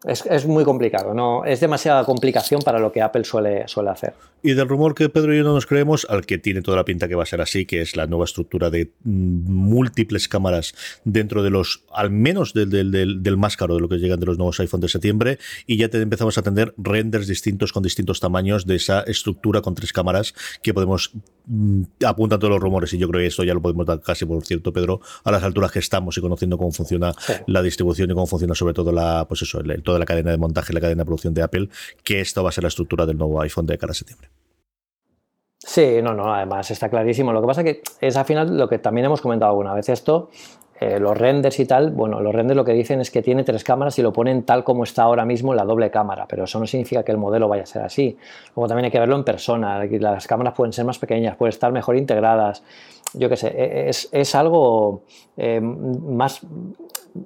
es, muy complicado, no es demasiada complicación para lo que Apple suele, suele hacer. Y del rumor que Pedro y yo no nos creemos, al que tiene toda la pinta que va a ser así, que es la nueva estructura de mm, múltiples cámaras dentro de los, al menos del, del, del, más caro de lo que llegan de los nuevos iPhone de septiembre, y ya te empezamos a tener renders distintos con distintos tamaños de esa estructura con tres cámaras que podemos mm, apuntar todos los rumores, y yo creo que esto ya lo podemos dar casi, por cierto, Pedro, a las alturas que estamos y conociendo cómo funciona la distribución y cómo funciona sobre todo la, pues eso, el, toda la cadena de montaje, la cadena de producción de Apple, que esto va a ser la estructura del nuevo iPhone de cara a septiembre. Sí, no, no, además está clarísimo. Lo que pasa que es al final lo que también hemos comentado alguna vez esto, eh, los renders y tal, bueno, los renders lo que dicen es que tiene tres cámaras y lo ponen tal como está ahora mismo la doble cámara, pero eso no significa que el modelo vaya a ser así. Luego también hay que verlo en persona, las cámaras pueden ser más pequeñas, pueden estar mejor integradas. Yo qué sé, e, es, es algo eh, más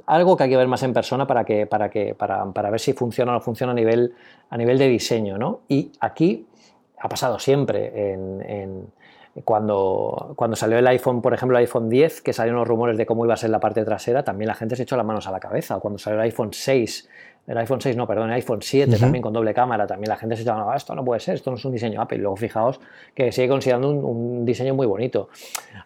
algo que hay que ver más en persona para, que, para, que, para, para ver si funciona o no funciona a nivel, a nivel de diseño. ¿no? Y aquí ha pasado siempre en, cuando, cuando salió el iPhone, por ejemplo, el iPhone 10, que salieron los rumores de cómo iba a ser la parte trasera, también la gente se echó las manos a la cabeza. Cuando salió el iPhone 6, el iPhone 6, no, perdón, el iPhone 7 también con doble cámara, también la gente se echaba, no, esto no puede ser, esto no es un diseño Apple. Luego fijaos que sigue considerando un, diseño muy bonito.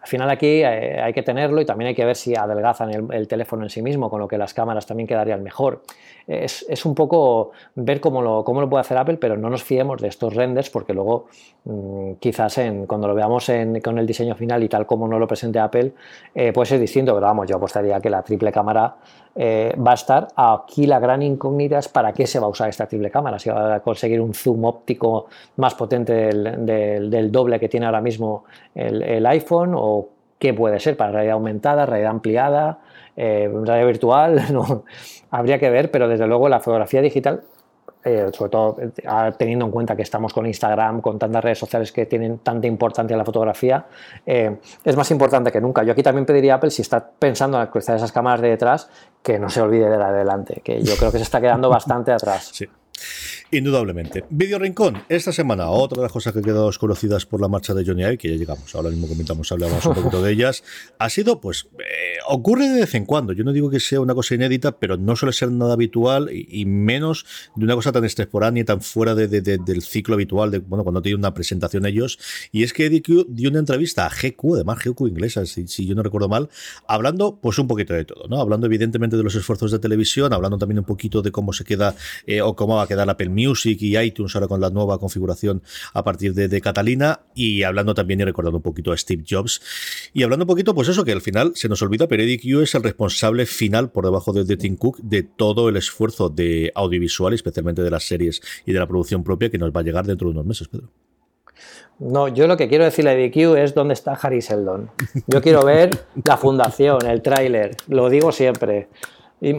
Al final aquí eh, hay que tenerlo y también hay que ver si adelgazan el, el, teléfono en sí mismo, con lo que las cámaras también quedarían mejor es, un poco ver cómo lo, cómo lo puede hacer Apple, pero no nos fiemos de estos renders porque luego mm, quizás en, cuando lo veamos con el diseño final y tal como nos lo presente Apple, eh, puede ser distinto, pero vamos, yo apostaría que la triple cámara eh, va a estar. Aquí la gran incógnita es para qué se va a usar esta triple cámara, si va a conseguir un zoom óptico más potente del, doble que tiene ahora mismo el, iPhone o qué puede ser para realidad aumentada, realidad ampliada, eh, realidad virtual, habría que ver, pero desde luego la fotografía digital, eh, sobre todo eh, teniendo en cuenta que estamos con Instagram, con tantas redes sociales que tienen tanta importancia en la fotografía, eh, es más importante que nunca. Yo aquí también pediría a Apple, si está pensando en cruzar esas cámaras de detrás, que no se olvide de la de delante, que yo creo que se está quedando bastante atrás. Sí. Indudablemente. Video Rincón, esta semana, otra de las cosas que quedado desconocidas por la marcha de Johnny Ive, que ya llegamos, ahora mismo comentamos, hablamos un poquito de ellas, ha sido, pues, eh, ocurre de vez en cuando. Yo no digo que sea una cosa inédita, pero no suele ser nada habitual y, menos de una cosa tan extemporánea y tan fuera de, del ciclo habitual de, bueno, cuando tiene una presentación ellos. Y es que Eddie Q dio una entrevista a GQ, además GQ inglesa, si, si, yo no recuerdo mal, hablando, pues, un poquito de todo, ¿no? Hablando, evidentemente, de los esfuerzos de televisión, hablando también un poquito de cómo se queda eh, o cómo va a quedar Apple Music y iTunes ahora con la nueva configuración a partir de, Catalina y hablando también y recordando un poquito a Steve Jobs y hablando un poquito pues eso que al final se nos olvida pero Eddie es el responsable final por debajo de, Tim Cook de todo el esfuerzo de audiovisual especialmente de las series y de la producción propia que nos va a llegar dentro de unos meses Pedro no, yo lo que quiero decirle a DQ es dónde está Harry Seldon. Yo quiero ver la fundación, el tráiler, lo digo siempre. Y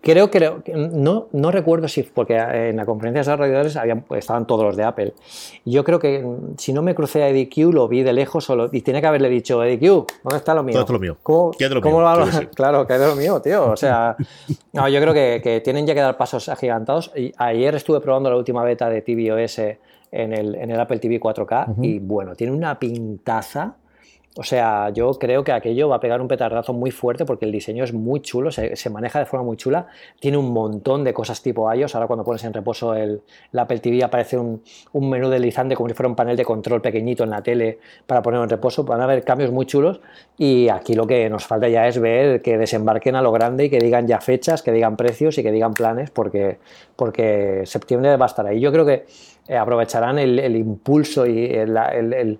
creo, creo, no, no recuerdo si, porque en la conferencia de desarrolladores habían, estaban todos los de Apple. Yo creo que si no me crucé a Eddie Q, lo vi de lejos solo, y tiene que haberle dicho, Eddie Q, ¿dónde está lo mío? ¿Dónde está lo mío? ¿Cómo, lo mío? Lo, claro, ¿qué es lo mío, tío? O sea, no, yo creo que, que, tienen ya que dar pasos agigantados. Y ayer estuve probando la última beta de tvOS en el, en el Apple TV 4K y bueno, tiene una pintaza o sea, yo creo que aquello va a pegar un petardazo muy fuerte porque el diseño es muy chulo, se, maneja de forma muy chula, tiene un montón de cosas tipo iOS. Ahora cuando pones en reposo el, Apple TV aparece un, menú deslizante como si fuera un panel de control pequeñito en la tele para ponerlo en reposo. Van a haber cambios muy chulos y aquí lo que nos falta ya es ver que desembarquen a lo grande y que digan ya fechas, que digan precios y que digan planes porque, porque septiembre va a estar ahí. Yo creo que eh, aprovecharán el, impulso y el el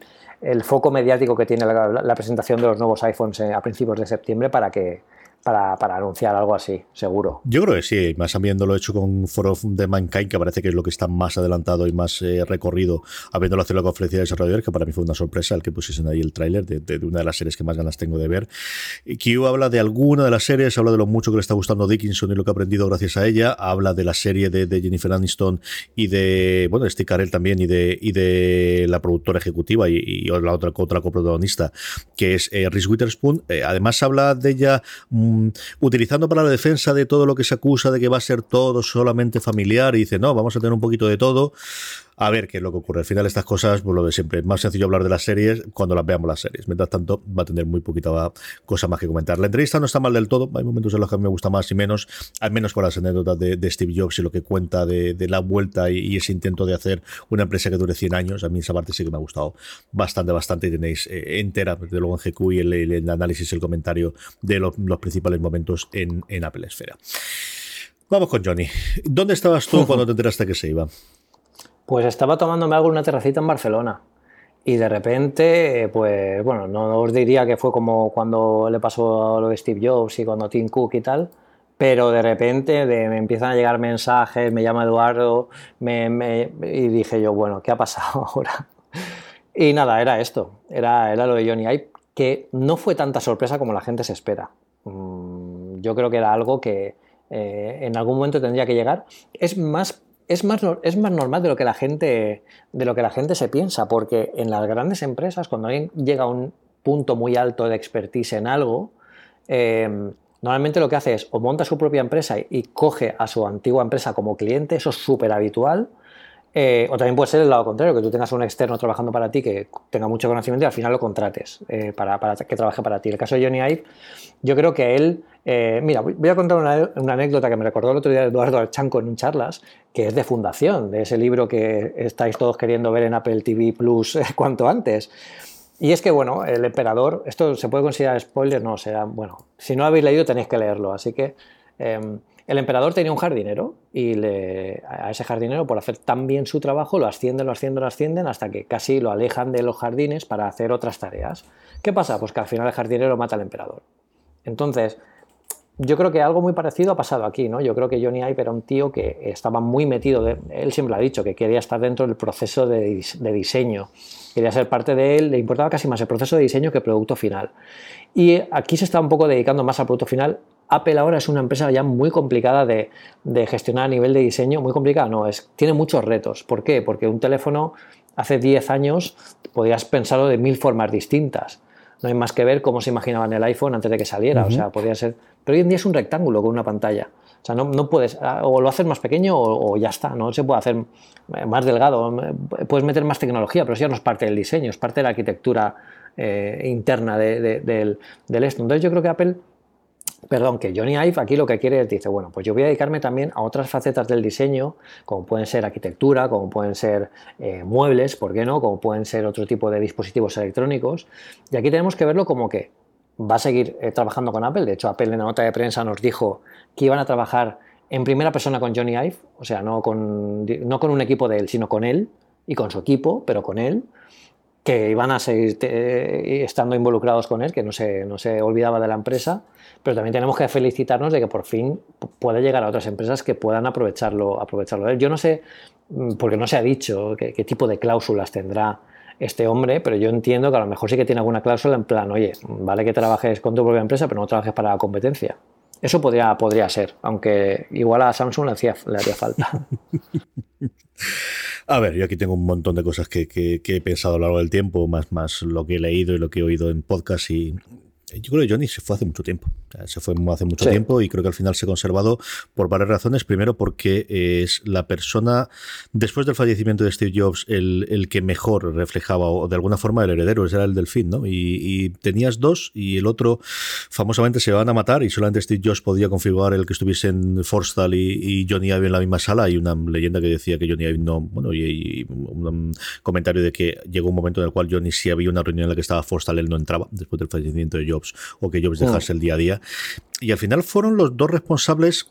foco mediático que tiene la, presentación de los nuevos iPhones eh, a principios de septiembre para que, para, anunciar algo así, seguro. Yo creo que sí, más habiéndolo hecho con For of the Mankind, que parece que es lo que está más adelantado y más eh, recorrido, habiéndolo hecho la conferencia de desarrolladores, que para mí fue una sorpresa el que pusiesen ahí el tráiler de, una de las series que más ganas tengo de ver. Q habla de alguna de las series, habla de lo mucho que le está gustando Dickinson y lo que ha aprendido gracias a ella, habla de la serie de, Jennifer Aniston y de, bueno, Steve Carell también y de, y de la productora ejecutiva y, la otra, otra coprotagonista, que es eh, Reese Witherspoon. Eh, además habla de ella Mm, utilizando para la defensa de todo lo que se acusa de que va a ser todo solamente familiar y dice, no, vamos a tener un poquito de todo a ver qué es lo que ocurre. Al final estas cosas, pues lo de siempre, es más sencillo hablar de las series cuando las veamos las series. Mientras tanto, va a tener muy poquita cosa más que comentar. La entrevista no está mal del todo, hay momentos en los que me gusta más y menos, al menos con las anécdotas de, Steve Jobs y lo que cuenta de, la vuelta y, ese intento de hacer una empresa que dure 100 años. A mí esa parte sí que me ha gustado bastante, bastante y tenéis eh, entera, de luego en GQ y el, análisis y el comentario de los principales momentos en, en Apple Esfera. Vamos con Johnny. ¿Dónde estabas tú cuando te enteraste que se iba? Pues estaba tomándome algo en una terracita en Barcelona. Y de repente, pues bueno, no os diría que fue como cuando le pasó lo de Steve Jobs y cuando Tim Cook y tal, pero de repente me empiezan a llegar mensajes, me llama Eduardo, me, y dije yo, bueno, ¿qué ha pasado ahora? Y nada, era esto, era, era lo de Johnny que no fue tanta sorpresa como la gente se espera. Mm, yo creo que era algo que eh, en algún momento tendría que llegar. Es más es más, es más normal de lo, que la gente, de lo que la gente se piensa, porque en las grandes empresas, cuando alguien llega a un punto muy alto de expertise en algo, em, normalmente lo que hace es o monta su propia empresa y, coge a su antigua empresa como cliente, eso es súper habitual, eh, o también puede ser el lado contrario, que tú tengas un externo trabajando para ti que tenga mucho conocimiento y al final lo contrates eh, para, que trabaje para ti. el caso de Johnny Ive, yo creo que él, eh, mira, voy a contar una, anécdota que me recordó el otro día Eduardo Archanco en un charlas, que es de fundación, de ese libro que estáis todos queriendo ver en Apple TV Plus cuanto antes. Y es que, bueno, el emperador, esto se puede considerar spoiler, no, sea, bueno, si no habéis leído tenéis que leerlo, así que... Em, el emperador tenía un jardinero y a ese jardinero, por hacer tan bien su trabajo, lo ascienden, lo ascienden, lo ascienden hasta que casi lo alejan de los jardines para hacer otras tareas. ¿Qué pasa? Pues que al final el jardinero mata al emperador. Entonces, yo creo que algo muy parecido ha pasado aquí, ¿no? Yo creo que Johnny Ive era un tío que estaba muy metido, él siempre ha dicho, que quería estar dentro del proceso de, de, diseño, quería ser parte de él, le importaba casi más el proceso de diseño que el producto final. Y aquí se está un poco dedicando más al producto final Apple ahora es una empresa ya muy complicada de, gestionar a nivel de diseño, muy complicada, no, es, tiene muchos retos. ¿Por qué? Porque un teléfono hace 10 años podías pensarlo de mil formas distintas. No hay más que ver cómo se imaginaban el iPhone antes de que saliera, o sea, podía ser... Pero hoy en día es un rectángulo con una pantalla. O sea, no, puedes, ah, o lo haces más pequeño o, ya está, no se puede hacer más delgado, puedes meter más tecnología, pero eso ya no es parte del diseño, es parte de la arquitectura eh, interna del, del esto. Entonces yo creo que Apple Perdón, que Johnny Ive aquí lo que quiere es, dice, bueno, pues yo voy a dedicarme también a otras facetas del diseño, como pueden ser arquitectura, como pueden ser eh, muebles, ¿por qué no? Como pueden ser otro tipo de dispositivos electrónicos. Y aquí tenemos que verlo como que va a seguir eh, trabajando con Apple. De hecho, Apple en la nota de prensa nos dijo que iban a trabajar en primera persona con Johnny Ive, o sea, no con, no con un equipo de él, sino con él y con su equipo, pero con él que iban a seguir eh, estando involucrados con él, que no se, no se olvidaba de la empresa, pero también tenemos que felicitarnos de que por fin puede llegar a otras empresas que puedan aprovecharlo. aprovecharlo. Yo no sé, mm, porque no se ha dicho qué, tipo de cláusulas tendrá este hombre, pero yo entiendo que a lo mejor sí que tiene alguna cláusula en plan, oye, vale que trabajes con tu propia empresa, pero no trabajes para la competencia. Eso podría, podría ser, aunque igual a Samsung le, hacía, le haría falta. A ver, yo aquí tengo un montón de cosas que, que, he pensado a lo largo del tiempo, más, más lo que he leído y lo que he oído en podcast y, yo creo que Johnny se fue hace mucho tiempo. Se fue hace mucho tiempo y creo que al final se ha conservado por varias razones. Primero, porque es la persona, después del fallecimiento de Steve Jobs, el, que mejor reflejaba, o de alguna forma el heredero, era el delfín, ¿no? Y, tenías dos y el otro, famosamente, se van a matar y solamente Steve Jobs podía configurar el que estuviesen Forstall y, Johnny Ive en la misma sala. Hay una leyenda que decía que Johnny Ive no, bueno, y, un comentario de que llegó un momento en el cual Johnny, si había una reunión en la que estaba Forstall, él no entraba después del fallecimiento de Jobs o que Jobs dejase el día a día. Y al final fueron los dos responsables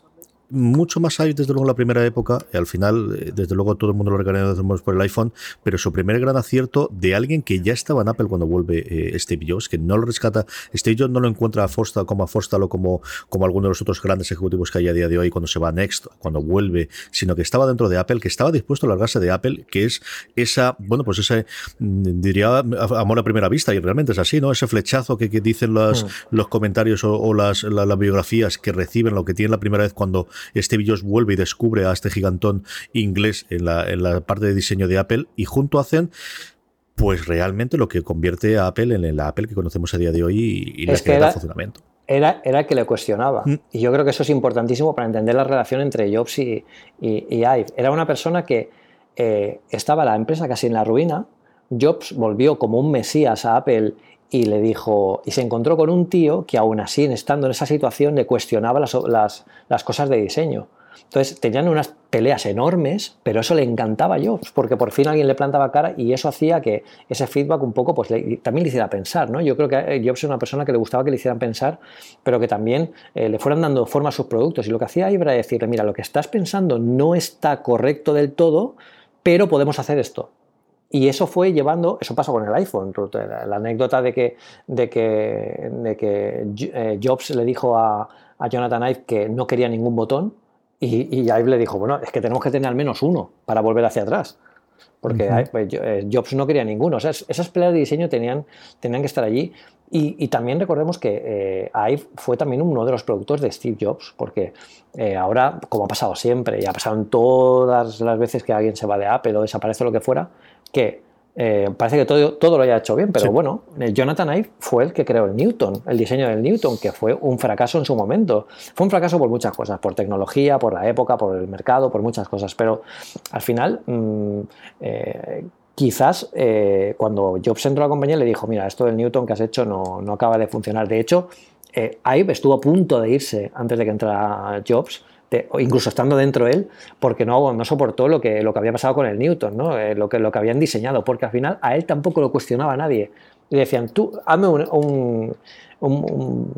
mucho más hábil desde luego en la primera época, y al final, eh, desde luego todo el mundo lo reconocemos por el iPhone, pero su primer gran acierto de alguien que ya estaba en Apple cuando vuelve eh, Steve Jobs, que no lo rescata, Steve Jobs no lo encuentra a Forsta como a Forstall o como, como alguno de los otros grandes ejecutivos que hay a día de hoy cuando se va a Next, cuando vuelve, sino que estaba dentro de Apple, que estaba dispuesto a largarse de Apple, que es esa, bueno, pues ese, mm, diría, amor a primera vista, y realmente es así, ¿no? Ese flechazo que, dicen los, mm. los comentarios o, las, las biografías que reciben, lo que tienen la primera vez cuando Steve Jobs vuelve y descubre a este gigantón inglés en la, parte de diseño de Apple y junto hacen pues realmente lo que convierte a Apple en la Apple que conocemos a día de hoy y, le da funcionamiento. Era, era, que le cuestionaba. Mm. Y yo creo que eso es importantísimo para entender la relación entre Jobs y, Ive. Era una persona que eh, estaba la empresa casi en la ruina. Jobs volvió como un mesías a Apple y le dijo, y se encontró con un tío que aún así, estando en esa situación, le cuestionaba las, las, cosas de diseño. Entonces tenían unas peleas enormes, pero eso le encantaba a Jobs, porque por fin alguien le plantaba cara y eso hacía que ese feedback un poco pues también le hiciera pensar. ¿no? Yo creo que eh, Jobs es una persona que le gustaba que le hicieran pensar, pero que también eh, le fueran dando forma a sus productos. Y lo que hacía era decirle, mira, lo que estás pensando no está correcto del todo, pero podemos hacer esto. Y eso fue llevando, eso pasa con el iPhone, la, anécdota de que, de que, de que eh, Jobs le dijo a, a, Jonathan Ive que no quería ningún botón y, y Ive le dijo, bueno, es que tenemos que tener al menos uno para volver hacia atrás. porque pues, eh, Jobs no quería ninguno. O sea, esas peleas de diseño tenían, tenían que estar allí. Y, también recordemos que eh, IVE fue también uno de los productos de Steve Jobs, porque eh, ahora, como ha pasado siempre, y ha pasado en todas las veces que alguien se va de Apple o desaparece lo que fuera, que eh, parece que todo, todo, lo haya hecho bien, pero bueno, Jonathan Ive fue el que creó el Newton, el diseño del Newton, que fue un fracaso en su momento. Fue un fracaso por muchas cosas, por tecnología, por la época, por el mercado, por muchas cosas, pero al final... Mm, eh, quizás eh, cuando Jobs entró a la compañía le dijo, mira, esto del Newton que has hecho no, no acaba de funcionar. De hecho, Ive estuvo a punto de irse antes de que entrara Jobs incluso estando dentro él, porque no, soportó lo que, lo que había pasado con el Newton, ¿no? Eh, lo, que, lo que habían diseñado, porque al final a él tampoco lo cuestionaba nadie. Le decían, tú, hazme un, un,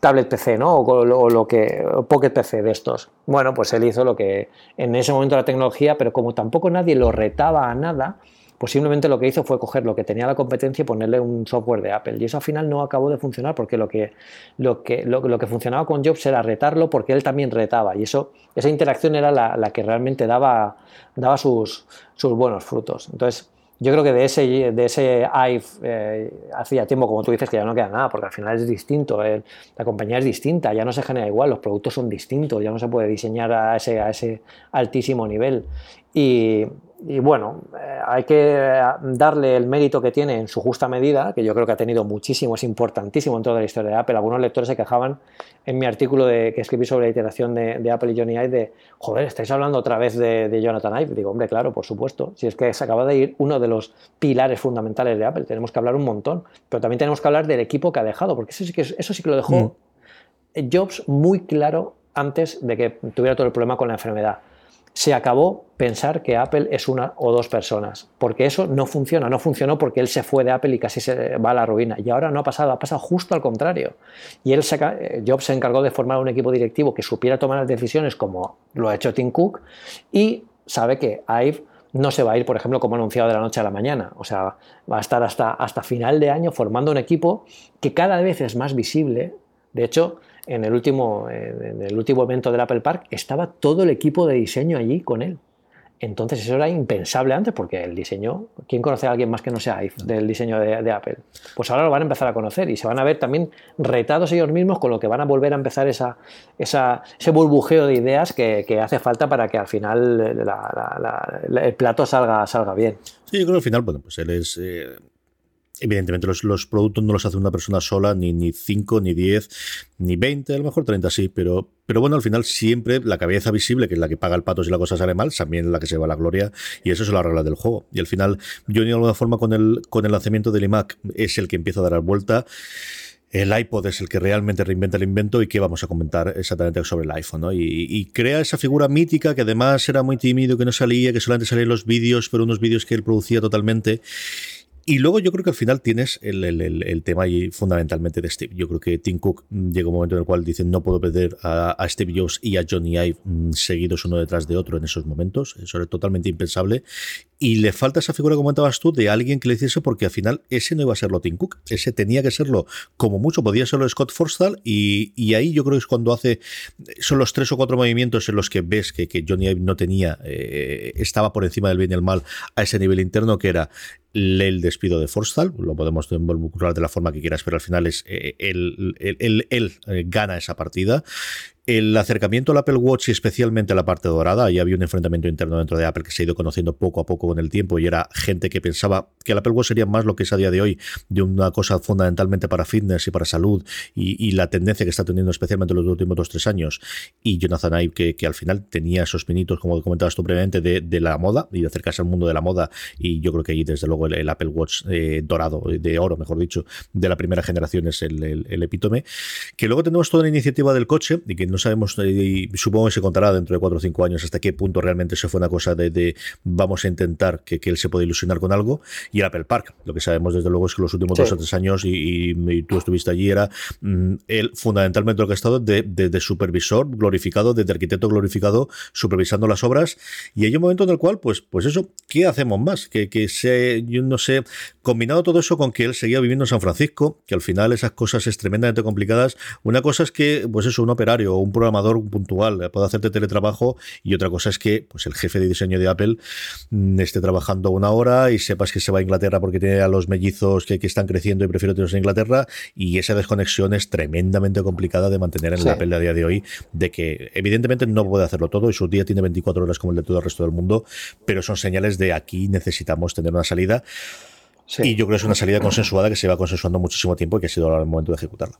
tablet PC, ¿no? O, lo, que, Pocket PC de estos. Bueno, pues él hizo lo que en ese momento la tecnología, pero como tampoco nadie lo retaba a nada, posiblemente lo que hizo fue coger lo que tenía la competencia y ponerle un software de Apple. Y eso al final no acabó de funcionar porque lo que, lo que, lo, que funcionaba con Jobs era retarlo porque él también retaba. Y eso, esa interacción era la, que realmente daba, daba sus, sus buenos frutos. Entonces, yo creo que de ese, de ese IVE eh, hacía tiempo, como tú dices, que ya no queda nada, porque al final es distinto, eh, la compañía es distinta, ya no se genera igual, los productos son distintos, ya no se puede diseñar a ese, a ese altísimo nivel. Y, y bueno, eh, hay que eh, darle el mérito que tiene en su justa medida, que yo creo que ha tenido muchísimo, es importantísimo en toda la historia de Apple. Algunos lectores se quejaban en mi artículo de, que escribí sobre la iteración de, Apple y Johnny Ive de, joder, estáis hablando otra vez de, Jonathan Ive. Digo, hombre, claro, por supuesto. Si es que se acaba de ir uno de los pilares fundamentales de Apple, tenemos que hablar un montón. Pero también tenemos que hablar del equipo que ha dejado, porque eso sí que, eso sí que lo dejó mm. Jobs muy claro antes de que tuviera todo el problema con la enfermedad se acabó pensar que Apple es una o dos personas, porque eso no funciona, no funcionó porque él se fue de Apple y casi se va a la ruina. Y ahora no ha pasado, ha pasado justo al contrario. Y él eh, Jobs se encargó de formar un equipo directivo que supiera tomar las decisiones como lo ha hecho Tim Cook y sabe que Ive no se va a ir, por ejemplo, como anunciado de la noche a la mañana. O sea, va a estar hasta, hasta final de año formando un equipo que cada vez es más visible. De hecho, en el último, en el último evento del Apple Park, estaba todo el equipo de diseño allí con él. Entonces eso era impensable antes porque el diseño, ¿quién conoce a alguien más que no sea Ive del diseño de, Apple? Pues ahora lo van a empezar a conocer y se van a ver también retados ellos mismos con lo que van a volver a empezar esa, ese burbujeo de ideas que, hace falta para que al final el plato salga, salga bien. Sí, yo creo que al final, bueno, pues él es... Eh, Evidentemente, los, productos no los hace una persona sola, ni, ni 5, ni 10, ni 20, a lo mejor 30 sí, pero, pero bueno, al final siempre la cabeza visible, que es la que paga el pato si la cosa sale mal, también es la que se va la gloria, y eso es la regla del juego. Y al final, yo de alguna forma con el, con el lanzamiento del iMac es el que empieza a dar vuelta. El iPod es el que realmente reinventa el invento y que vamos a comentar exactamente sobre el iPhone, ¿no? Y, y, crea esa figura mítica que además era muy tímido, que no salía, que solamente salían los vídeos, pero unos vídeos que él producía totalmente y luego yo creo que al final tienes el, el, tema ahí fundamentalmente de Steve. Yo creo que Tim Cook mm, llega un momento en el cual dice no puedo perder a, Steve Jobs y a Johnny Ive mm, seguidos uno detrás de otro en esos momentos. Eso es totalmente impensable. Y le falta esa figura, como comentabas tú, de alguien que le hiciese, porque al final ese no iba a serlo Tim Cook, ese tenía que serlo, como mucho podía serlo Scott Forstall, y, y ahí yo creo que es cuando hace, son los tres o cuatro movimientos en los que ves que, que Johnny Ive no tenía, eh, estaba por encima del bien y el mal a ese nivel interno, que era el despido de Forstall, lo podemos involucrar de la forma que quieras, pero al final es él, él, él, eh, gana esa partida el acercamiento al Apple Watch y especialmente a la parte dorada, ahí había un enfrentamiento interno dentro de Apple que se ha ido conociendo poco a poco con el tiempo y era gente que pensaba que el Apple Watch sería más lo que es a día de hoy, de una cosa fundamentalmente para fitness y para salud y, la tendencia que está teniendo especialmente los últimos dos tres años. Y Jonathan Ive que, al final tenía esos pinitos, como comentabas tú previamente, de, la moda y de acercarse al mundo de la moda. Y yo creo que ahí desde luego el, Apple Watch eh, dorado, de oro mejor dicho, de la primera generación es el, epítome, que luego tenemos toda la iniciativa del coche y que no sabemos, y supongo que se contará dentro de cuatro o cinco años hasta qué punto realmente se fue una cosa de, vamos a intentar que, él se pueda ilusionar con algo, y el Apple Park. Lo que sabemos desde luego es que los últimos dos o tres años, y, tú estuviste allí, era mm, él fundamentalmente lo que ha estado de, de, supervisor glorificado, de arquitecto glorificado, supervisando las obras, y hay un momento en el cual, pues, pues eso, ¿qué hacemos más? Que, que se, yo no sé, combinado todo eso con que él seguía viviendo en San Francisco, que al final esas cosas es tremendamente complicadas. Una cosa es que, pues eso, un operario o un un programador puntual puede hacerte teletrabajo. Y otra cosa es que pues el jefe de diseño de Apple mm, esté trabajando una hora y sepas que se va a Inglaterra porque tiene a los mellizos que, que están creciendo y prefiero tenerlos en Inglaterra. Y esa desconexión es tremendamente complicada de mantener en la Apple a día de hoy de que evidentemente no puede hacerlo todo y su día tiene 24 horas como el de todo el resto del mundo pero son señales de aquí necesitamos tener una salida. Y yo creo que es una salida consensuada que se va consensuando muchísimo tiempo y que ha sido ahora el momento de ejecutarla.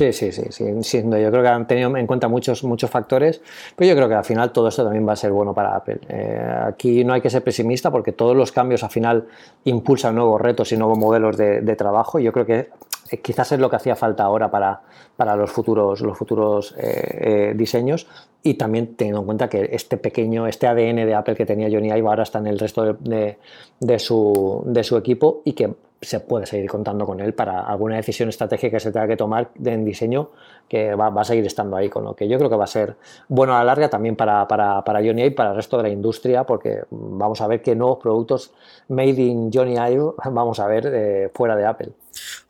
Sí, sí, sí, sí, Yo creo que han tenido en cuenta muchos, muchos factores, pero yo creo que al final todo esto también va a ser bueno para Apple. Eh, aquí no hay que ser pesimista porque todos los cambios al final impulsan nuevos retos y nuevos modelos de, de trabajo. Yo creo que eh, quizás es lo que hacía falta ahora para, para los futuros, los futuros eh, diseños y también teniendo en cuenta que este pequeño, este ADN de Apple que tenía Johnny Ive ahora está en el resto de, de, su, de su equipo y que se puede seguir contando con él para alguna decisión estratégica que se tenga que tomar en diseño que va, a seguir estando ahí, con lo que yo creo que va a ser bueno a la larga también para, para, para Johnny Ive, para el resto de la industria, porque vamos a ver qué nuevos productos made in Johnny Ive vamos a ver eh, fuera de Apple.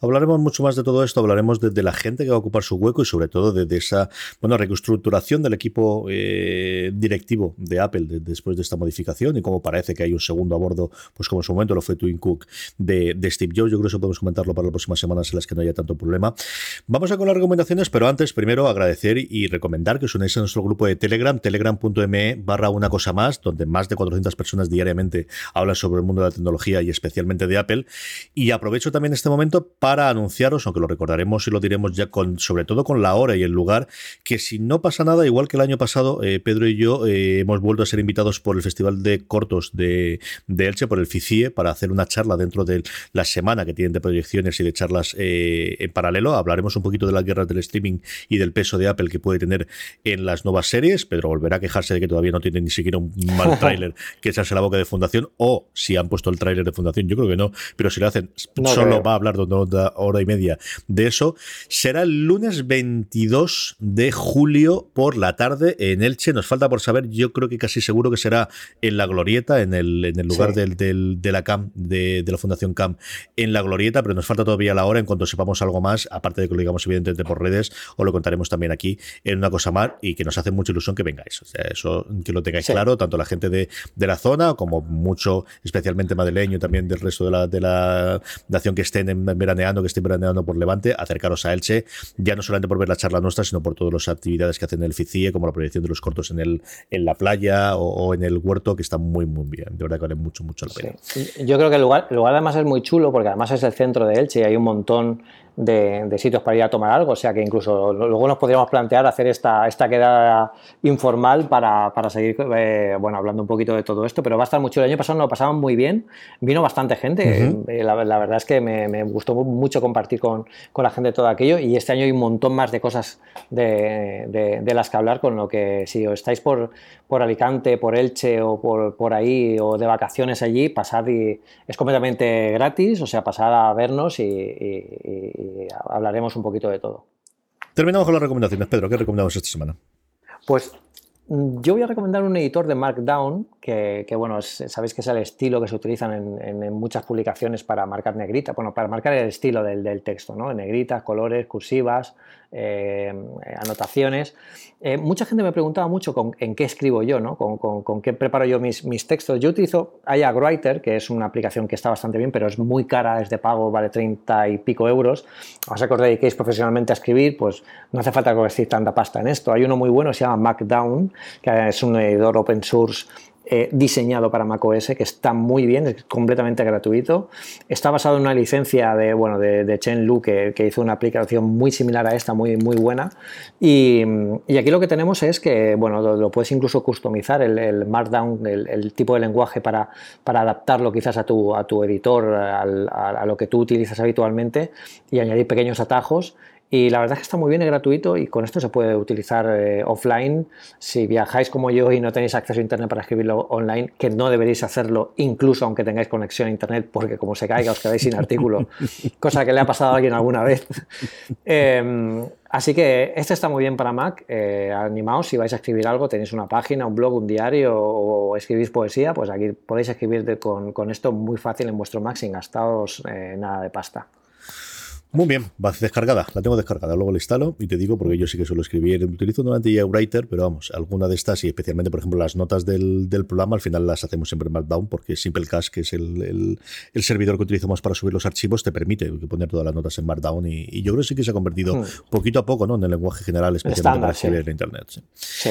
Hablaremos mucho más de todo esto, hablaremos de, la gente que va a ocupar su hueco y sobre todo de, esa bueno, reestructuración del equipo eh, directivo de Apple después de esta modificación y cómo parece que hay un segundo a bordo, pues como en su momento lo fue Twin Cook de, Steve Jobs. Yo creo que eso podemos comentarlo para las próximas semanas en las que no haya tanto problema. Vamos a con las recomendaciones, pero antes primero agradecer y recomendar que os unáis a nuestro grupo de Telegram, telegram.me barra una cosa más, donde más de 400 personas diariamente hablan sobre el mundo de la tecnología y especialmente de Apple. Y aprovecho también este momento para anunciaros, aunque lo recordaremos y lo diremos ya con, sobre todo con la hora y el lugar, que si no pasa nada, igual que el año pasado, eh, Pedro y yo eh, hemos vuelto a ser invitados por el Festival de Cortos de, Elche, por el FICIE, para hacer una charla dentro de la semana que tienen de proyecciones y de charlas eh, en paralelo. Hablaremos un poquito de las guerras del streaming y del peso de Apple que puede tener en las nuevas series. Pedro volverá a quejarse de que todavía no tiene ni siquiera un mal tráiler que echarse la boca de Fundación, o si han puesto el tráiler de Fundación, yo creo que no, pero si lo hacen, solo va a hablar una hora y media de eso. Será el lunes 22 de julio por la tarde en Elche. Nos falta por saber, yo creo que casi seguro que será en la Glorieta, en el, en el lugar del, de la CAM, de, la Fundación CAM, en la Glorieta, pero nos falta todavía la hora. En cuanto sepamos algo más, aparte de que lo digamos evidentemente por redes, os lo contaremos también aquí en una cosa más y que nos hace mucha ilusión que vengáis. O sea, eso que lo tengáis claro, tanto la gente de, de, la zona como mucho, especialmente madrileño, también del resto de la, de la nación que estén en veraneando que esté veraneando por Levante, acercaros a Elche, ya no solamente por ver la charla nuestra, sino por todas las actividades que hacen en el FICIE, como la proyección de los cortos en, el, en la playa o, en el huerto, que está muy, muy bien. De verdad que vale mucho, mucho la pena. Yo creo que el lugar, el lugar además es muy chulo, porque además es el centro de Elche y hay un montón de, sitios para ir a tomar algo. O sea que incluso luego nos podríamos plantear hacer esta, esta quedada informal para, para seguir eh, bueno, hablando un poquito de todo esto. Pero va a estar mucho. El año pasado nos lo pasamos muy bien. Vino bastante gente. Eh, la, verdad es que me, gustó mucho compartir con, con, la gente todo aquello. Y este año hay un montón más de cosas de, de, las que hablar. Con lo que si os estáis por, por Alicante, por Elche o por, por ahí o de vacaciones allí, pasad y es completamente gratis. O sea, pasad a vernos y hablaremos un poquito de todo. Terminamos con las recomendaciones. Pedro, ¿qué recomendamos esta semana? Pues mm, yo voy a recomendar un editor de Markdown, que, bueno, sabéis que es el estilo que se utilizan en, muchas publicaciones para marcar negrita, bueno, para marcar el estilo del, del texto, ¿no? Negritas, colores, cursivas, eh, anotaciones. Eh, mucha gente me preguntaba mucho con, en qué escribo yo, ¿no? con, qué preparo yo mis, mis, textos. Yo utilizo iAgWriter, que es una aplicación que está bastante bien, pero es muy cara, es de pago, vale 30 y pico euros. O sea que os dediquéis profesionalmente a escribir, pues no hace falta que os tanta pasta en esto. Hay uno muy bueno, se llama Markdown, que es un editor open source diseñado para macOS, que está muy bien, es completamente gratuito. Está basado en una licencia de, bueno, de, Chen Lu, que, hizo una aplicación muy similar a esta, muy, muy buena. Y, aquí lo que tenemos es que, bueno, lo, puedes incluso customizar, el, Markdown, el, tipo de lenguaje para, para adaptarlo quizás a tu, a tu editor, a lo que tú utilizas habitualmente y añadir pequeños atajos y la verdad es que está muy bien, es gratuito y con esto se puede utilizar eh, offline. Si viajáis como yo y no tenéis acceso a Internet para escribirlo online, que no deberéis hacerlo incluso aunque tengáis conexión a Internet, porque como se caiga os quedáis sin artículo, cosa que le ha pasado a alguien alguna vez. Em, así que este está muy bien para Mac. Eh, animaos, si vais a escribir algo, tenéis una página, un blog, un diario o, escribís poesía, pues aquí podéis escribir con, con, esto muy fácil en vuestro Mac sin gastaros eh, nada de pasta. Muy bien, va descargada, la tengo descargada, luego la instalo y te digo porque yo sí que suelo escribir, utilizo normalmente ya Writer, pero vamos, alguna de estas y especialmente, por ejemplo, las notas del, programa, al final las hacemos siempre en Markdown porque Simplecast, que es el, servidor que utilizamos para subir los archivos, te permite poner todas las notas en Markdown y, yo creo que sí que se ha convertido hmm. poquito a poco ¿no? en el lenguaje general, especialmente para escribir en Internet. Sí.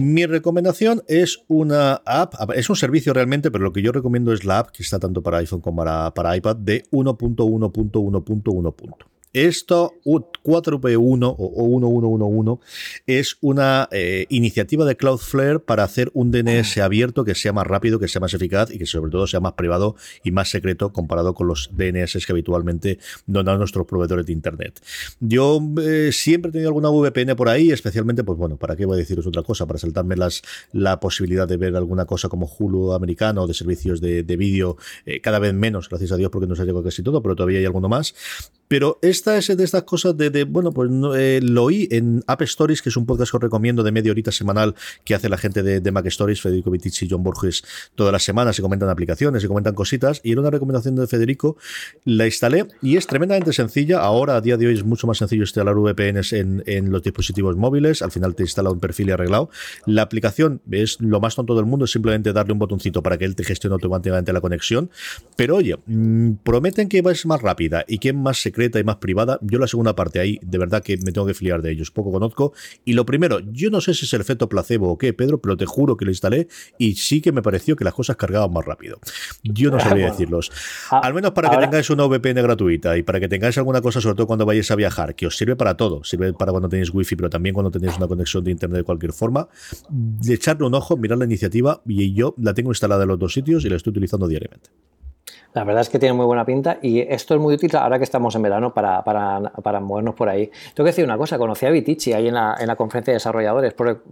Mi recomendación es una app, es un servicio realmente, pero lo que yo recomiendo es la app que está tanto para iPhone como para, para iPad de 1.1.1.1. Esto, 4P1 o 1111, es una eh, iniciativa de Cloudflare para hacer un DNS abierto que sea más rápido, que sea más eficaz y que sobre todo sea más privado y más secreto comparado con los DNS que habitualmente donan nuestros proveedores de Internet. Yo eh, siempre he tenido alguna VPN por ahí, especialmente, pues bueno, ¿para qué voy a deciros otra cosa? Para saltarme las, la posibilidad de ver alguna cosa como Hulu americano de servicios de, vídeo eh, cada vez menos, gracias a Dios, porque nos ha llegado casi todo, pero todavía hay alguno más. Pero esta es de estas cosas de, bueno, pues eh, lo oí en App Stories, que es un podcast que os recomiendo de media horita semanal que hace la gente de, Mac Stories, Federico Vitici y John Borges, todas las semanas, se comentan aplicaciones, se comentan cositas, y era una recomendación de Federico, la instalé y es tremendamente sencilla. Ahora, a día de hoy, es mucho más sencillo instalar VPNs en, en los dispositivos móviles, al final te instala un perfil y arreglado. La aplicación es lo más tonto del mundo, es simplemente darle un botoncito para que él te gestione automáticamente la conexión, pero oye, mm, prometen que ser más rápida y que es más secreta y más privada. Yo la segunda parte ahí, de verdad que me tengo que filiar de ellos, poco conozco. Y lo primero, yo no sé si es el efecto placebo o qué, Pedro, pero te juro que lo instalé y sí que me pareció que las cosas cargaban más rápido. Yo no sabría decirlos. Ah, Al menos para que tengáis una VPN gratuita y para que tengáis alguna cosa, sobre todo cuando vayáis a viajar, que os sirve para todo. Sirve para cuando tenéis wifi, pero también cuando tenéis una conexión de internet de cualquier forma. De echarle un ojo, mirar la iniciativa y yo la tengo instalada en los dos sitios y la estoy utilizando diariamente. La verdad es que tiene muy buena pinta y esto es muy útil ahora que estamos en verano para, para, movernos por ahí. Tengo que decir una cosa, conocí a Vitici ahí en la, en la conferencia de desarrolladores, porque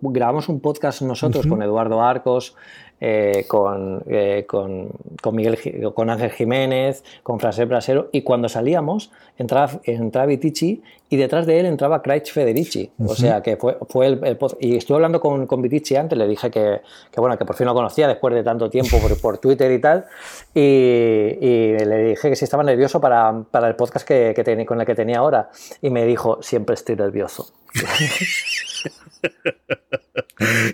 grabamos un podcast nosotros con Eduardo Arcos, eh, con, eh, con, con, Miguel, con Ángel Jiménez, con Fraser Brasero, y cuando salíamos entraba, entraba Vitici y detrás de él entraba Craig Federici. O sea que fue, fue el, Y estuve hablando con, con Vitici antes, le dije que, que, bueno, que por fin lo conocía después de tanto tiempo por, por Twitter y tal, y, y, le dije que si estaba nervioso para, para el podcast que, que con el que tenía ahora, y me dijo, siempre estoy nervioso.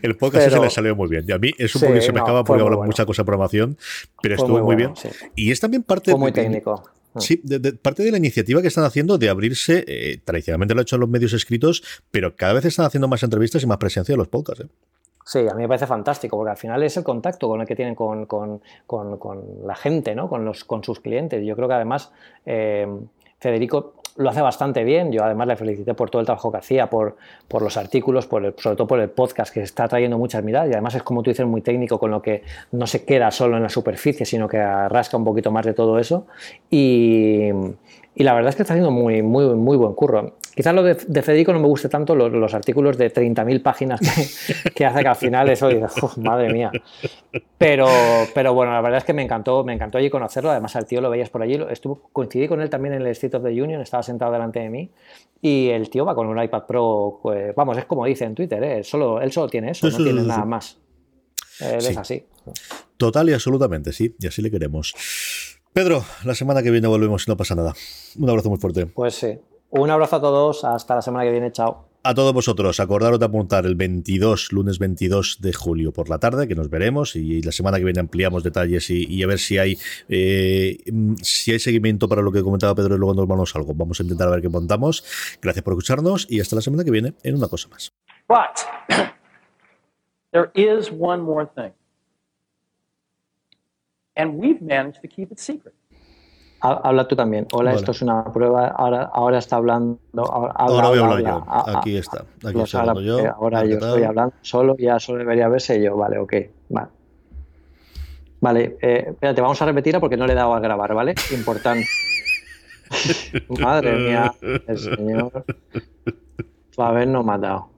el podcast se le salió muy bien. Y a mí es un poco que se me acaba porque hablo mucha cosa de programación, pero estuvo muy, bien. Y es también parte. Fue muy técnico. Sí, de, parte de la iniciativa que están haciendo de abrirse, eh, tradicionalmente lo han hecho en los medios escritos, pero cada vez están haciendo más entrevistas y más presencia en los podcasts. ¿eh? Sí, a mí me parece fantástico, porque al final es el contacto con el que tienen con, con, con, la gente, ¿no? con, los, con sus clientes. Yo creo que además eh, Federico lo hace bastante bien. Yo además le felicité por todo el trabajo que hacía, por, por los artículos, por sobre todo por el podcast que está trayendo muchas miradas y además es como tú dices muy técnico con lo que no se queda solo en la superficie, sino que rasca un poquito más de todo eso. Y, y la verdad es que está haciendo muy, muy, muy buen curro. Quizás lo de, Federico no me guste tanto los, artículos de 30.000 páginas que, hace que al final eso dices, madre mía. Pero, pero bueno, la verdad es que me encantó, me encantó allí conocerlo. Además, al tío lo veías por allí. Estuvo, coincidí con él también en el State of the Union, estaba sentado delante de mí. Y el tío va con un iPad Pro, pues, vamos, es como dice en Twitter, ¿eh? solo, él solo tiene eso, no tiene nada más. Él es así. Total y absolutamente, sí, y así le queremos. Pedro, la semana que viene volvemos y no pasa nada. Un abrazo muy fuerte. Pues sí. Un abrazo a todos. Hasta la semana que viene. Chao. A todos vosotros, acordaros de apuntar el 22, lunes 22 de julio por la tarde, que nos veremos y la semana que viene ampliamos detalles y, a ver si hay eh, si hay seguimiento para lo que comentaba Pedro y luego nos vamos algo. Vamos a intentar ver qué montamos. Gracias por escucharnos y hasta la semana que viene en una cosa más. there is one more thing. And we've managed to keep it secret. Habla tú también. Hola, esto es una prueba. Ahora, ahora está hablando. Ahora, voy a hablar yo. Aquí está. Aquí estoy hablando yo. Ahora yo estoy hablando solo. Ya solo debería verse yo. Vale, ok. Vale. Vale. Eh, espérate, vamos a repetirla porque no le he dado a grabar, ¿vale? Importante. Madre mía. El señor. Va a habernos matado.